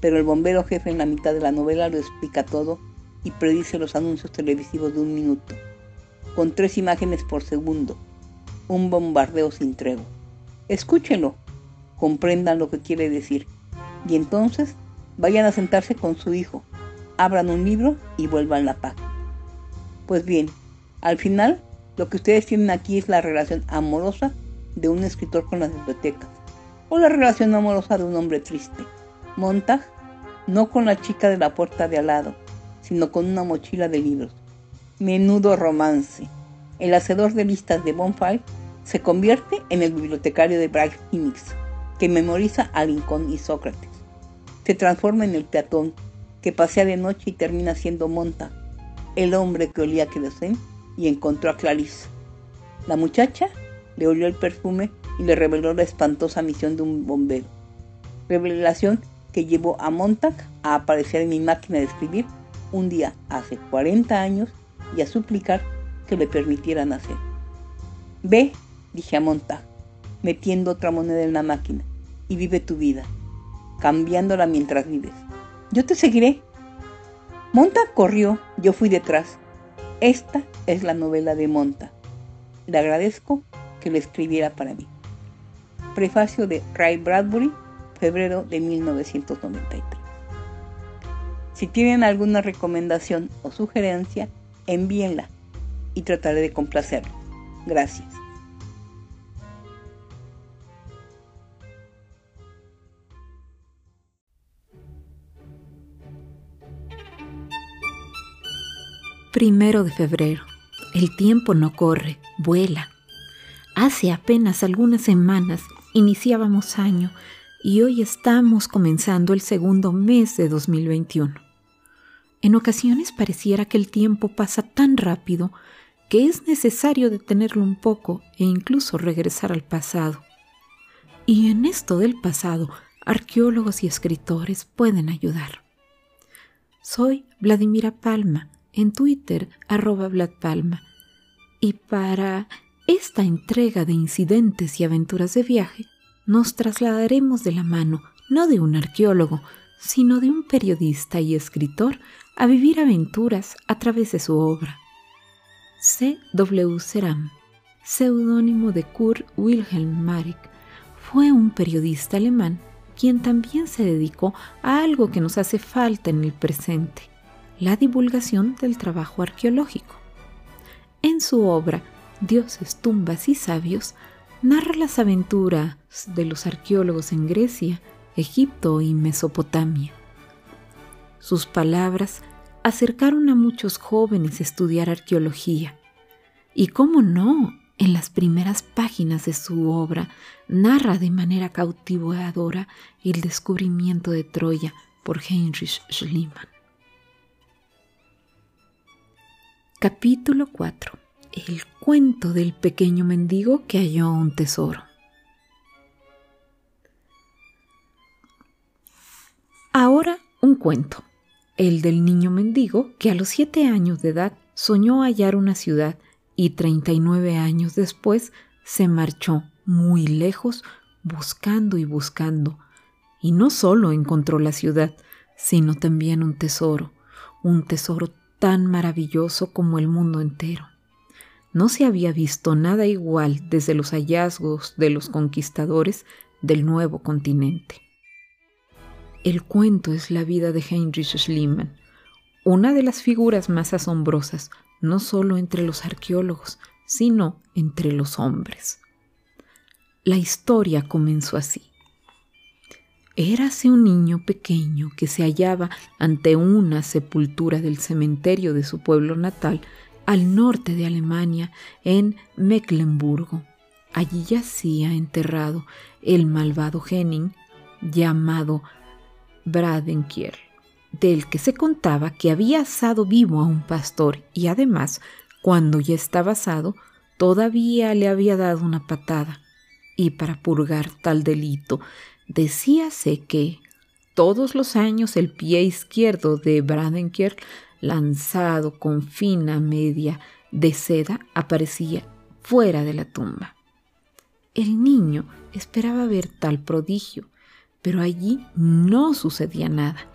Pero el bombero jefe en la mitad de la novela lo explica todo y predice los anuncios televisivos de un minuto, con tres imágenes por segundo, un bombardeo sin tregua. Escúchenlo, comprendan lo que quiere decir, y entonces vayan a sentarse con su hijo, abran un libro y vuelvan la paz. Pues bien, al final, lo que ustedes tienen aquí es la relación amorosa de un escritor con las bibliotecas, o la relación amorosa de un hombre triste. Montag, no con la chica de la puerta de al lado, sino con una mochila de libros. Menudo romance. El hacedor de listas de Bonfire se convierte en el bibliotecario de Bright Phoenix, que memoriza a Lincoln y Sócrates. Se transforma en el peatón, que pasea de noche y termina siendo Montag, el hombre que olía a querosén y encontró a Clarice. La muchacha le olió el perfume y le reveló la espantosa misión de un bombero. Revelación que llevó a Montag a aparecer en mi máquina de escribir un día hace 40 años y a suplicar que le permitieran hacer. Ve, dije a Montag, metiendo otra moneda en la máquina, y vive tu vida, cambiándola mientras vives. Yo te seguiré. Montag corrió, yo fui detrás. Esta es la novela de Montag. Le agradezco que lo escribiera para mí. Prefacio de Ray Bradbury, febrero de 1993. Si tienen alguna recomendación o sugerencia, envíenla y trataré de complacerlo. Gracias. Primero de febrero. El tiempo no corre, vuela. Hace apenas algunas semanas iniciábamos año y hoy estamos comenzando el segundo mes de 2021. En ocasiones pareciera que el tiempo pasa tan rápido que es necesario detenerlo un poco e incluso regresar al pasado. Y en esto del pasado, arqueólogos y escritores pueden ayudar. Soy Vladimira Palma, en Twitter arroba Vlad Palma, y para esta entrega de incidentes y aventuras de viaje, nos trasladaremos de la mano no de un arqueólogo, sino de un periodista y escritor a vivir aventuras a través de su obra. C. W. Seram, seudónimo de Kurt Wilhelm Marek, fue un periodista alemán quien también se dedicó a algo que nos hace falta en el presente, la divulgación del trabajo arqueológico. En su obra dioses, tumbas y sabios, narra las aventuras de los arqueólogos en Grecia, Egipto y Mesopotamia. Sus palabras acercaron a muchos jóvenes a estudiar arqueología. Y cómo no, en las primeras páginas de su obra narra de manera cautivadora el descubrimiento de Troya por Heinrich Schliemann. Capítulo 4. El cuento del pequeño mendigo que halló un tesoro. Ahora un cuento, el del niño mendigo que a los siete años de edad soñó hallar una ciudad y 39 años después se marchó muy lejos buscando y buscando. Y no solo encontró la ciudad, sino también un tesoro, un tesoro tan maravilloso como el mundo entero. No se había visto nada igual desde los hallazgos de los conquistadores del nuevo continente. El cuento es la vida de Heinrich Schliemann, una de las figuras más asombrosas, no solo entre los arqueólogos, sino entre los hombres. La historia comenzó así. Érase un niño pequeño que se hallaba ante una sepultura del cementerio de su pueblo natal al norte de Alemania, en Mecklenburgo. Allí yacía enterrado el malvado Henning llamado Bradenkier del que se contaba que había asado vivo a un pastor y además, cuando ya estaba asado, todavía le había dado una patada. Y para purgar tal delito, decíase que todos los años el pie izquierdo de Bradenkier, lanzado con fina media de seda, aparecía fuera de la tumba. El niño esperaba ver tal prodigio, pero allí no sucedía nada.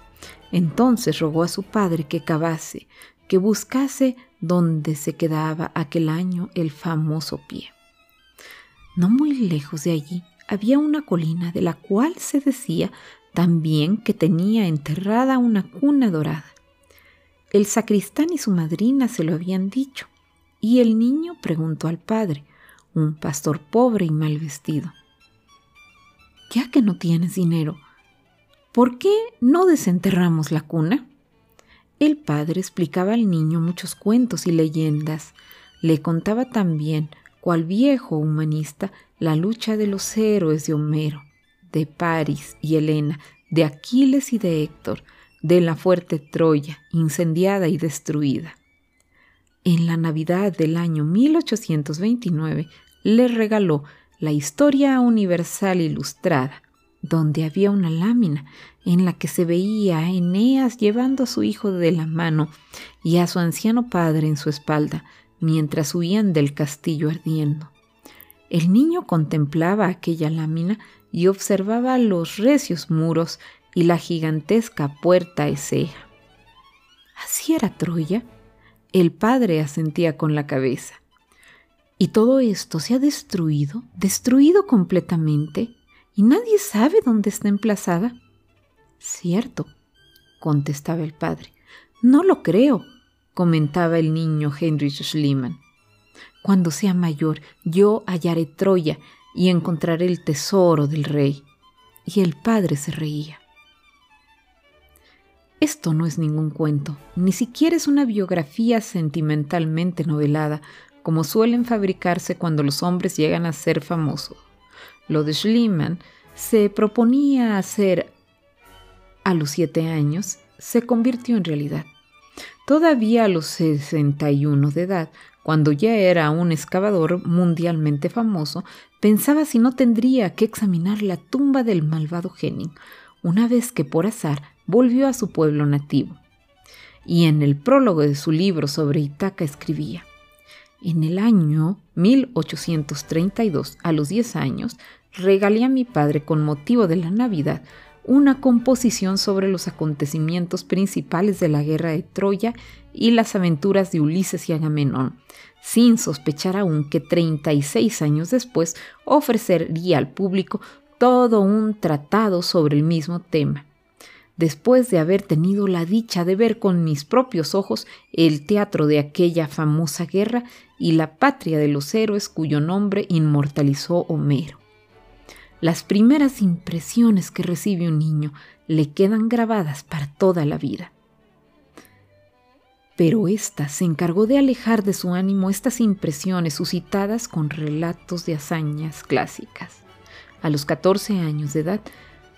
Entonces rogó a su padre que cavase, que buscase donde se quedaba aquel año el famoso pie. No muy lejos de allí había una colina de la cual se decía también que tenía enterrada una cuna dorada. El sacristán y su madrina se lo habían dicho, y el niño preguntó al padre, un pastor pobre y mal vestido, Ya que no tienes dinero, ¿Por qué no desenterramos la cuna? El padre explicaba al niño muchos cuentos y leyendas. Le contaba también, cual viejo humanista, la lucha de los héroes de Homero, de Paris y Helena, de Aquiles y de Héctor, de la fuerte Troya, incendiada y destruida. En la Navidad del año 1829 le regaló la Historia Universal Ilustrada, donde había una lámina en la que se veía a Eneas llevando a su hijo de la mano y a su anciano padre en su espalda, mientras huían del castillo ardiendo. El niño contemplaba aquella lámina y observaba los recios muros y la gigantesca puerta Esea. ¿Así era Troya? El padre asentía con la cabeza. ¿Y todo esto se ha destruido? ¿Destruido completamente? y nadie sabe dónde está emplazada. Cierto, contestaba el padre. No lo creo, comentaba el niño Heinrich Schliemann. Cuando sea mayor, yo hallaré Troya y encontraré el tesoro del rey. Y el padre se reía. Esto no es ningún cuento, ni siquiera es una biografía sentimentalmente novelada, como suelen fabricarse cuando los hombres llegan a ser famosos. Lo de Schliemann se proponía hacer a los siete años, se convirtió en realidad. Todavía a los 61 de edad, cuando ya era un excavador mundialmente famoso, pensaba si no tendría que examinar la tumba del malvado Henning, una vez que por azar volvió a su pueblo nativo. Y en el prólogo de su libro sobre Itaca escribía, en el año 1832, a los 10 años, regalé a mi padre con motivo de la Navidad una composición sobre los acontecimientos principales de la guerra de Troya y las aventuras de Ulises y Agamenón, sin sospechar aún que 36 años después ofrecería al público todo un tratado sobre el mismo tema. Después de haber tenido la dicha de ver con mis propios ojos el teatro de aquella famosa guerra y la patria de los héroes cuyo nombre inmortalizó Homero. Las primeras impresiones que recibe un niño le quedan grabadas para toda la vida. Pero ésta se encargó de alejar de su ánimo estas impresiones suscitadas con relatos de hazañas clásicas. A los 14 años de edad,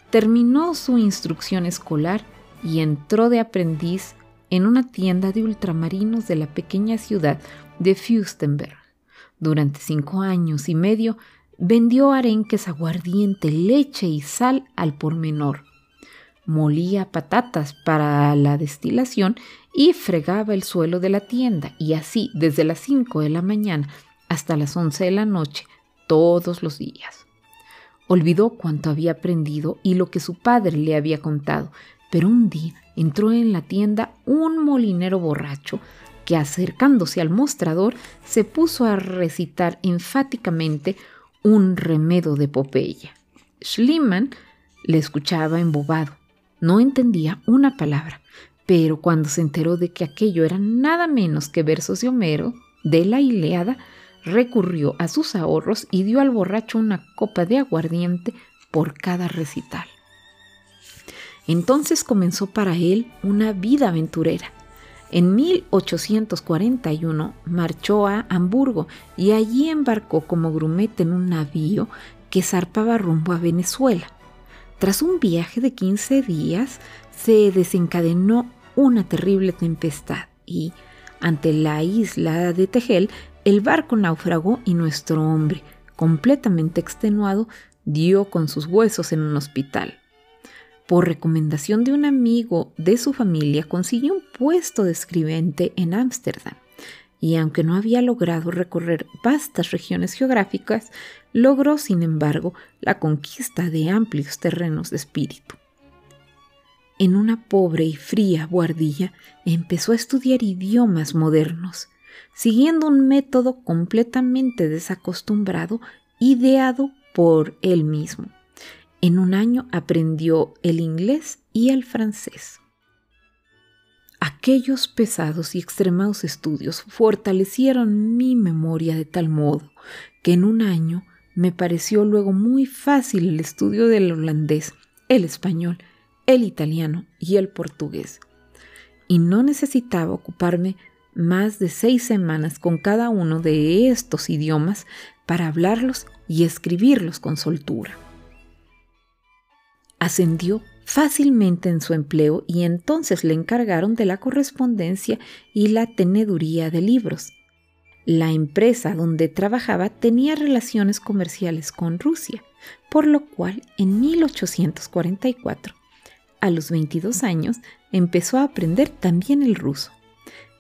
terminó su instrucción escolar y entró de aprendiz en una tienda de ultramarinos de la pequeña ciudad de Fürstenberg. Durante cinco años y medio vendió arenques aguardiente, leche y sal al por menor. Molía patatas para la destilación y fregaba el suelo de la tienda, y así desde las cinco de la mañana hasta las once de la noche, todos los días. Olvidó cuanto había aprendido y lo que su padre le había contado, pero un día entró en la tienda un molinero borracho que acercándose al mostrador se puso a recitar enfáticamente un remedo de Popeya. Schliemann le escuchaba embobado, no entendía una palabra, pero cuando se enteró de que aquello era nada menos que versos de Homero, de la Ileada, recurrió a sus ahorros y dio al borracho una copa de aguardiente por cada recital. Entonces comenzó para él una vida aventurera. En 1841 marchó a Hamburgo y allí embarcó como grumete en un navío que zarpaba rumbo a Venezuela. Tras un viaje de 15 días se desencadenó una terrible tempestad y, ante la isla de Tegel, el barco naufragó y nuestro hombre, completamente extenuado, dio con sus huesos en un hospital. Por recomendación de un amigo de su familia, consiguió un puesto de escribente en Ámsterdam y aunque no había logrado recorrer vastas regiones geográficas, logró, sin embargo, la conquista de amplios terrenos de espíritu. En una pobre y fría buhardilla empezó a estudiar idiomas modernos siguiendo un método completamente desacostumbrado, ideado por él mismo. En un año aprendió el inglés y el francés. Aquellos pesados y extremados estudios fortalecieron mi memoria de tal modo que en un año me pareció luego muy fácil el estudio del holandés, el español, el italiano y el portugués. Y no necesitaba ocuparme más de seis semanas con cada uno de estos idiomas para hablarlos y escribirlos con soltura. Ascendió fácilmente en su empleo y entonces le encargaron de la correspondencia y la teneduría de libros. La empresa donde trabajaba tenía relaciones comerciales con Rusia, por lo cual en 1844, a los 22 años, empezó a aprender también el ruso.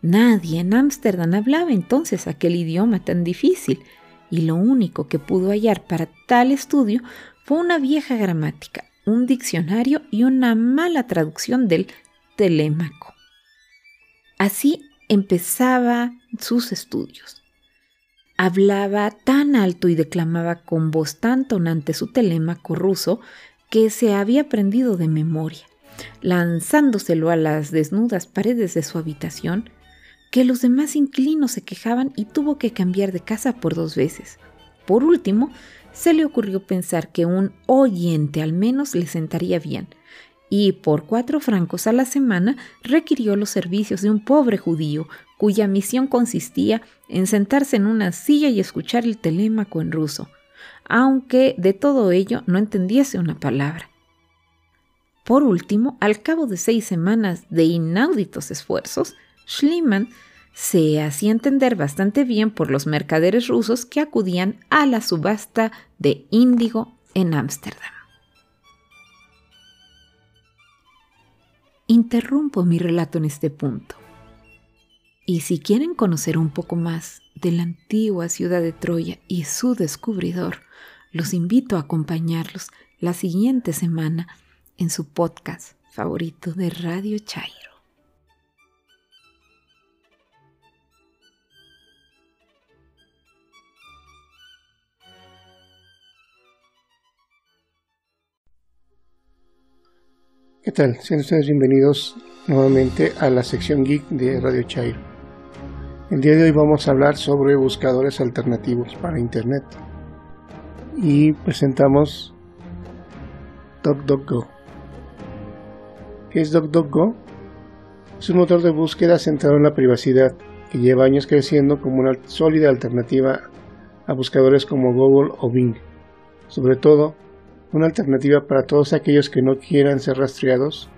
Nadie en Ámsterdam hablaba entonces aquel idioma tan difícil, y lo único que pudo hallar para tal estudio fue una vieja gramática, un diccionario y una mala traducción del telémaco. Así empezaba sus estudios. Hablaba tan alto y declamaba con voz tan tonante su telémaco ruso que se había aprendido de memoria, lanzándoselo a las desnudas paredes de su habitación que los demás inquilinos se quejaban y tuvo que cambiar de casa por dos veces. Por último, se le ocurrió pensar que un oyente al menos le sentaría bien, y por cuatro francos a la semana requirió los servicios de un pobre judío cuya misión consistía en sentarse en una silla y escuchar el telémaco en ruso, aunque de todo ello no entendiese una palabra. Por último, al cabo de seis semanas de inauditos esfuerzos, Schliemann se hacía entender bastante bien por los mercaderes rusos que acudían a la subasta de índigo en Ámsterdam. Interrumpo mi relato en este punto. Y si quieren conocer un poco más de la antigua ciudad de Troya y su descubridor, los invito a acompañarlos la siguiente semana en su podcast favorito de Radio Chairo. ¿Qué tal? Sean ustedes bienvenidos nuevamente a la sección geek de Radio Chairo. El día de hoy vamos a hablar sobre buscadores alternativos para Internet y presentamos DuckDuckGo. ¿Qué es DuckDuckGo? Es un motor de búsqueda centrado en la privacidad que lleva años creciendo como una sólida alternativa a buscadores como Google o Bing. Sobre todo, una alternativa para todos aquellos que no quieran ser rastreados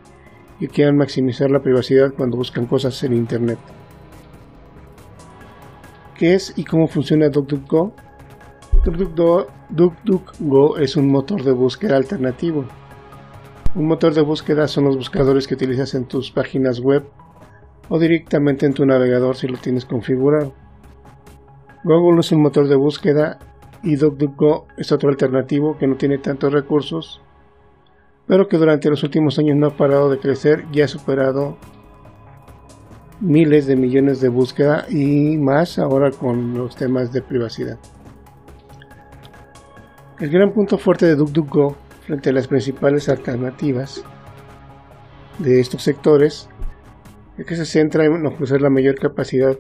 y quieran maximizar la privacidad cuando buscan cosas en Internet. ¿Qué es y cómo funciona DuckDuckGo? DuckDuckGo es un motor de búsqueda alternativo. Un motor de búsqueda son los buscadores que utilizas en tus páginas web o directamente en tu navegador si lo tienes configurado. Google es un motor de búsqueda y DuckDuckGo es otro alternativo que no tiene tantos recursos, pero que durante los últimos años no ha parado de crecer y ha superado miles de millones de búsqueda y más ahora con los temas de privacidad. El gran punto fuerte de DuckDuckGo frente a las principales alternativas de estos sectores es que se centra en ofrecer la mayor capacidad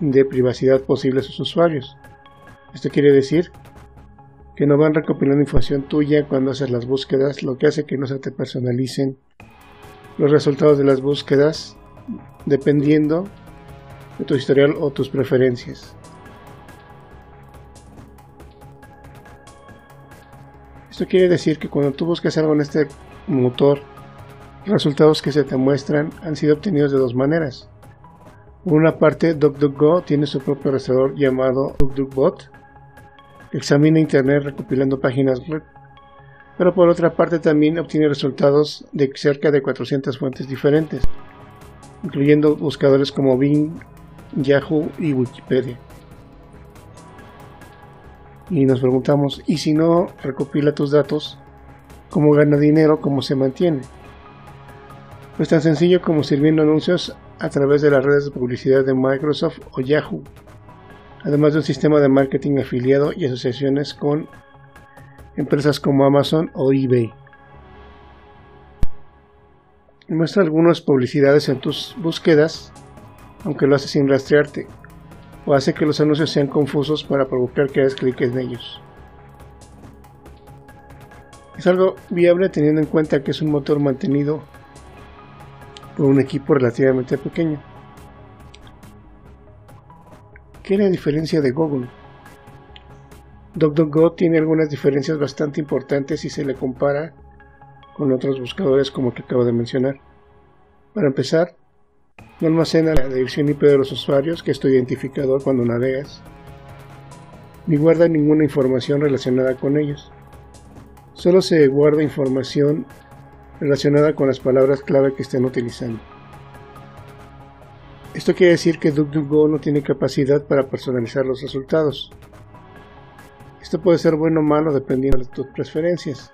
de privacidad posible a sus usuarios. Esto quiere decir que no van recopilando información tuya cuando haces las búsquedas, lo que hace que no se te personalicen los resultados de las búsquedas dependiendo de tu historial o tus preferencias. Esto quiere decir que cuando tú buscas algo en este motor, los resultados que se te muestran han sido obtenidos de dos maneras. Por una parte, DuckDuckGo tiene su propio rastreador llamado DuckDuckBot, examina Internet recopilando páginas web, pero por otra parte también obtiene resultados de cerca de 400 fuentes diferentes, incluyendo buscadores como Bing, Yahoo y Wikipedia. Y nos preguntamos, ¿y si no recopila tus datos? ¿Cómo gana dinero? ¿Cómo se mantiene? Pues tan sencillo como sirviendo anuncios a través de las redes de publicidad de Microsoft o Yahoo además de un sistema de marketing afiliado y asociaciones con empresas como Amazon o eBay. Muestra algunas publicidades en tus búsquedas, aunque lo hace sin rastrearte, o hace que los anuncios sean confusos para provocar que hagas clic en ellos. Es algo viable teniendo en cuenta que es un motor mantenido por un equipo relativamente pequeño. ¿Qué es la diferencia de Google? DuckDuckGo tiene algunas diferencias bastante importantes si se le compara con otros buscadores como que acabo de mencionar. Para empezar, no almacena la dirección IP de los usuarios, que es tu identificador cuando navegas, ni guarda ninguna información relacionada con ellos. Solo se guarda información relacionada con las palabras clave que estén utilizando. Esto quiere decir que DuckDuckGo no tiene capacidad para personalizar los resultados. Esto puede ser bueno o malo dependiendo de tus preferencias.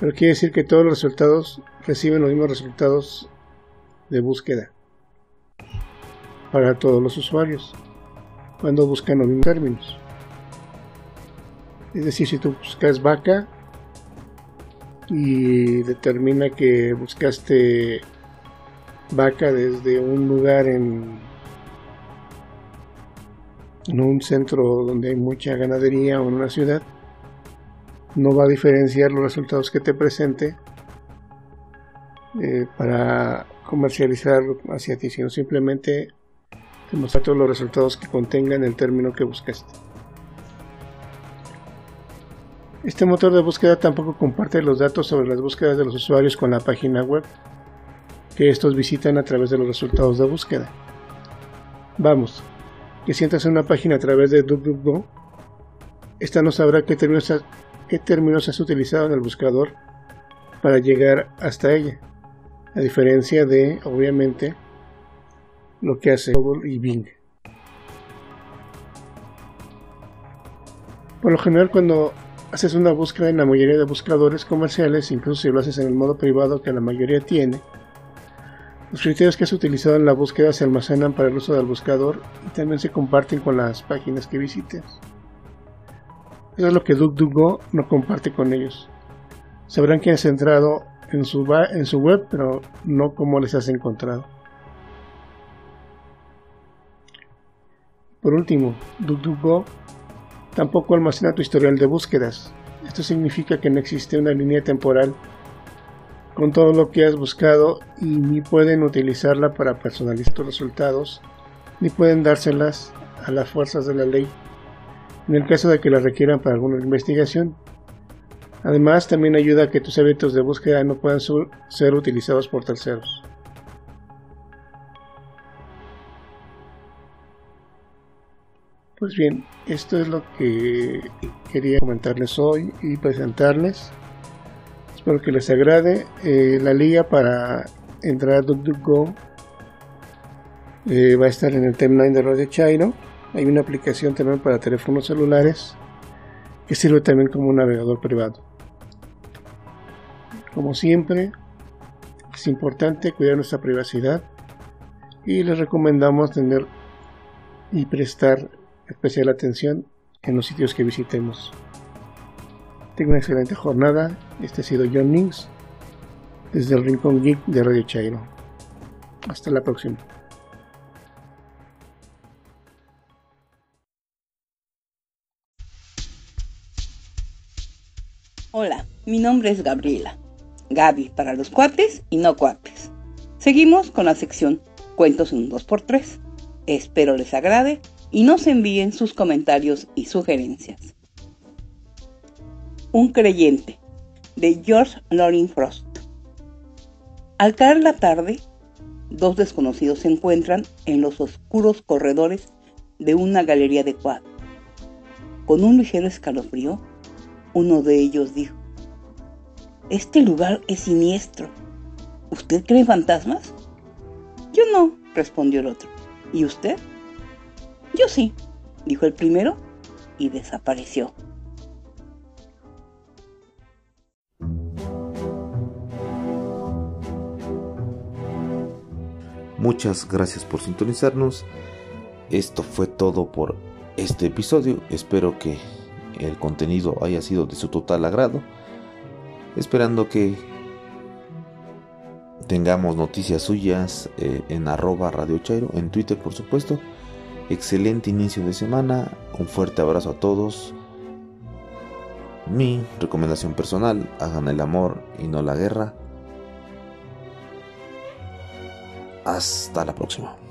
Pero quiere decir que todos los resultados reciben los mismos resultados de búsqueda para todos los usuarios cuando buscan los mismos términos. Es decir, si tú buscas vaca y determina que buscaste vaca desde un lugar en, un centro donde hay mucha ganadería o en una ciudad, no va a diferenciar los resultados que te presente eh, para comercializar hacia ti, sino simplemente te muestra todos los resultados que contengan el término que buscaste. Este motor de búsqueda tampoco comparte los datos sobre las búsquedas de los usuarios con la página web que estos visitan a través de los resultados de búsqueda. Vamos, que si entras en una página a través de DuckDuckGo, esta no sabrá qué términos, qué términos has utilizado en el buscador para llegar hasta ella, a diferencia de, obviamente, lo que hace Google y Bing. Por lo general, cuando haces una búsqueda en la mayoría de buscadores comerciales, incluso si lo haces en el modo privado que la mayoría tiene, los criterios que has utilizado en la búsqueda se almacenan para el uso del buscador y también se comparten con las páginas que visites. Eso es lo que DuckDuckGo no comparte con ellos. Sabrán que has entrado en su, en su web, pero no como les has encontrado. Por último, DuckDuckGo tampoco almacena tu historial de búsquedas. Esto significa que no existe una línea temporal con todo lo que has buscado y ni pueden utilizarla para personalizar tus resultados, ni pueden dárselas a las fuerzas de la ley en el caso de que la requieran para alguna investigación. Además, también ayuda a que tus eventos de búsqueda no puedan ser utilizados por terceros. Pues bien, esto es lo que quería comentarles hoy y presentarles. Espero que les agrade. Eh, la liga para entrar a DuckDuckGo eh, va a estar en el timeline de Radio Chairo. Hay una aplicación también para teléfonos celulares que sirve también como un navegador privado. Como siempre, es importante cuidar nuestra privacidad y les recomendamos tener y prestar especial atención en los sitios que visitemos. Tengo una excelente jornada. Este ha sido John Nix desde el Rincón Geek de Radio Chairo. Hasta la próxima. Hola, mi nombre es Gabriela. Gaby para los cuates y no cuates. Seguimos con la sección Cuentos en un 2x3. Espero les agrade y nos envíen sus comentarios y sugerencias. Un creyente de George Loring Frost. Al caer la tarde, dos desconocidos se encuentran en los oscuros corredores de una galería de cuadros. Con un ligero escalofrío, uno de ellos dijo, Este lugar es siniestro. ¿Usted cree en fantasmas? Yo no, respondió el otro. ¿Y usted? Yo sí, dijo el primero y desapareció. Muchas gracias por sintonizarnos. Esto fue todo por este episodio. Espero que el contenido haya sido de su total agrado. Esperando que tengamos noticias suyas eh, en arroba Radio Chairo, en Twitter por supuesto. Excelente inicio de semana, un fuerte abrazo a todos. Mi recomendación personal, hagan el amor y no la guerra. Hasta la próxima.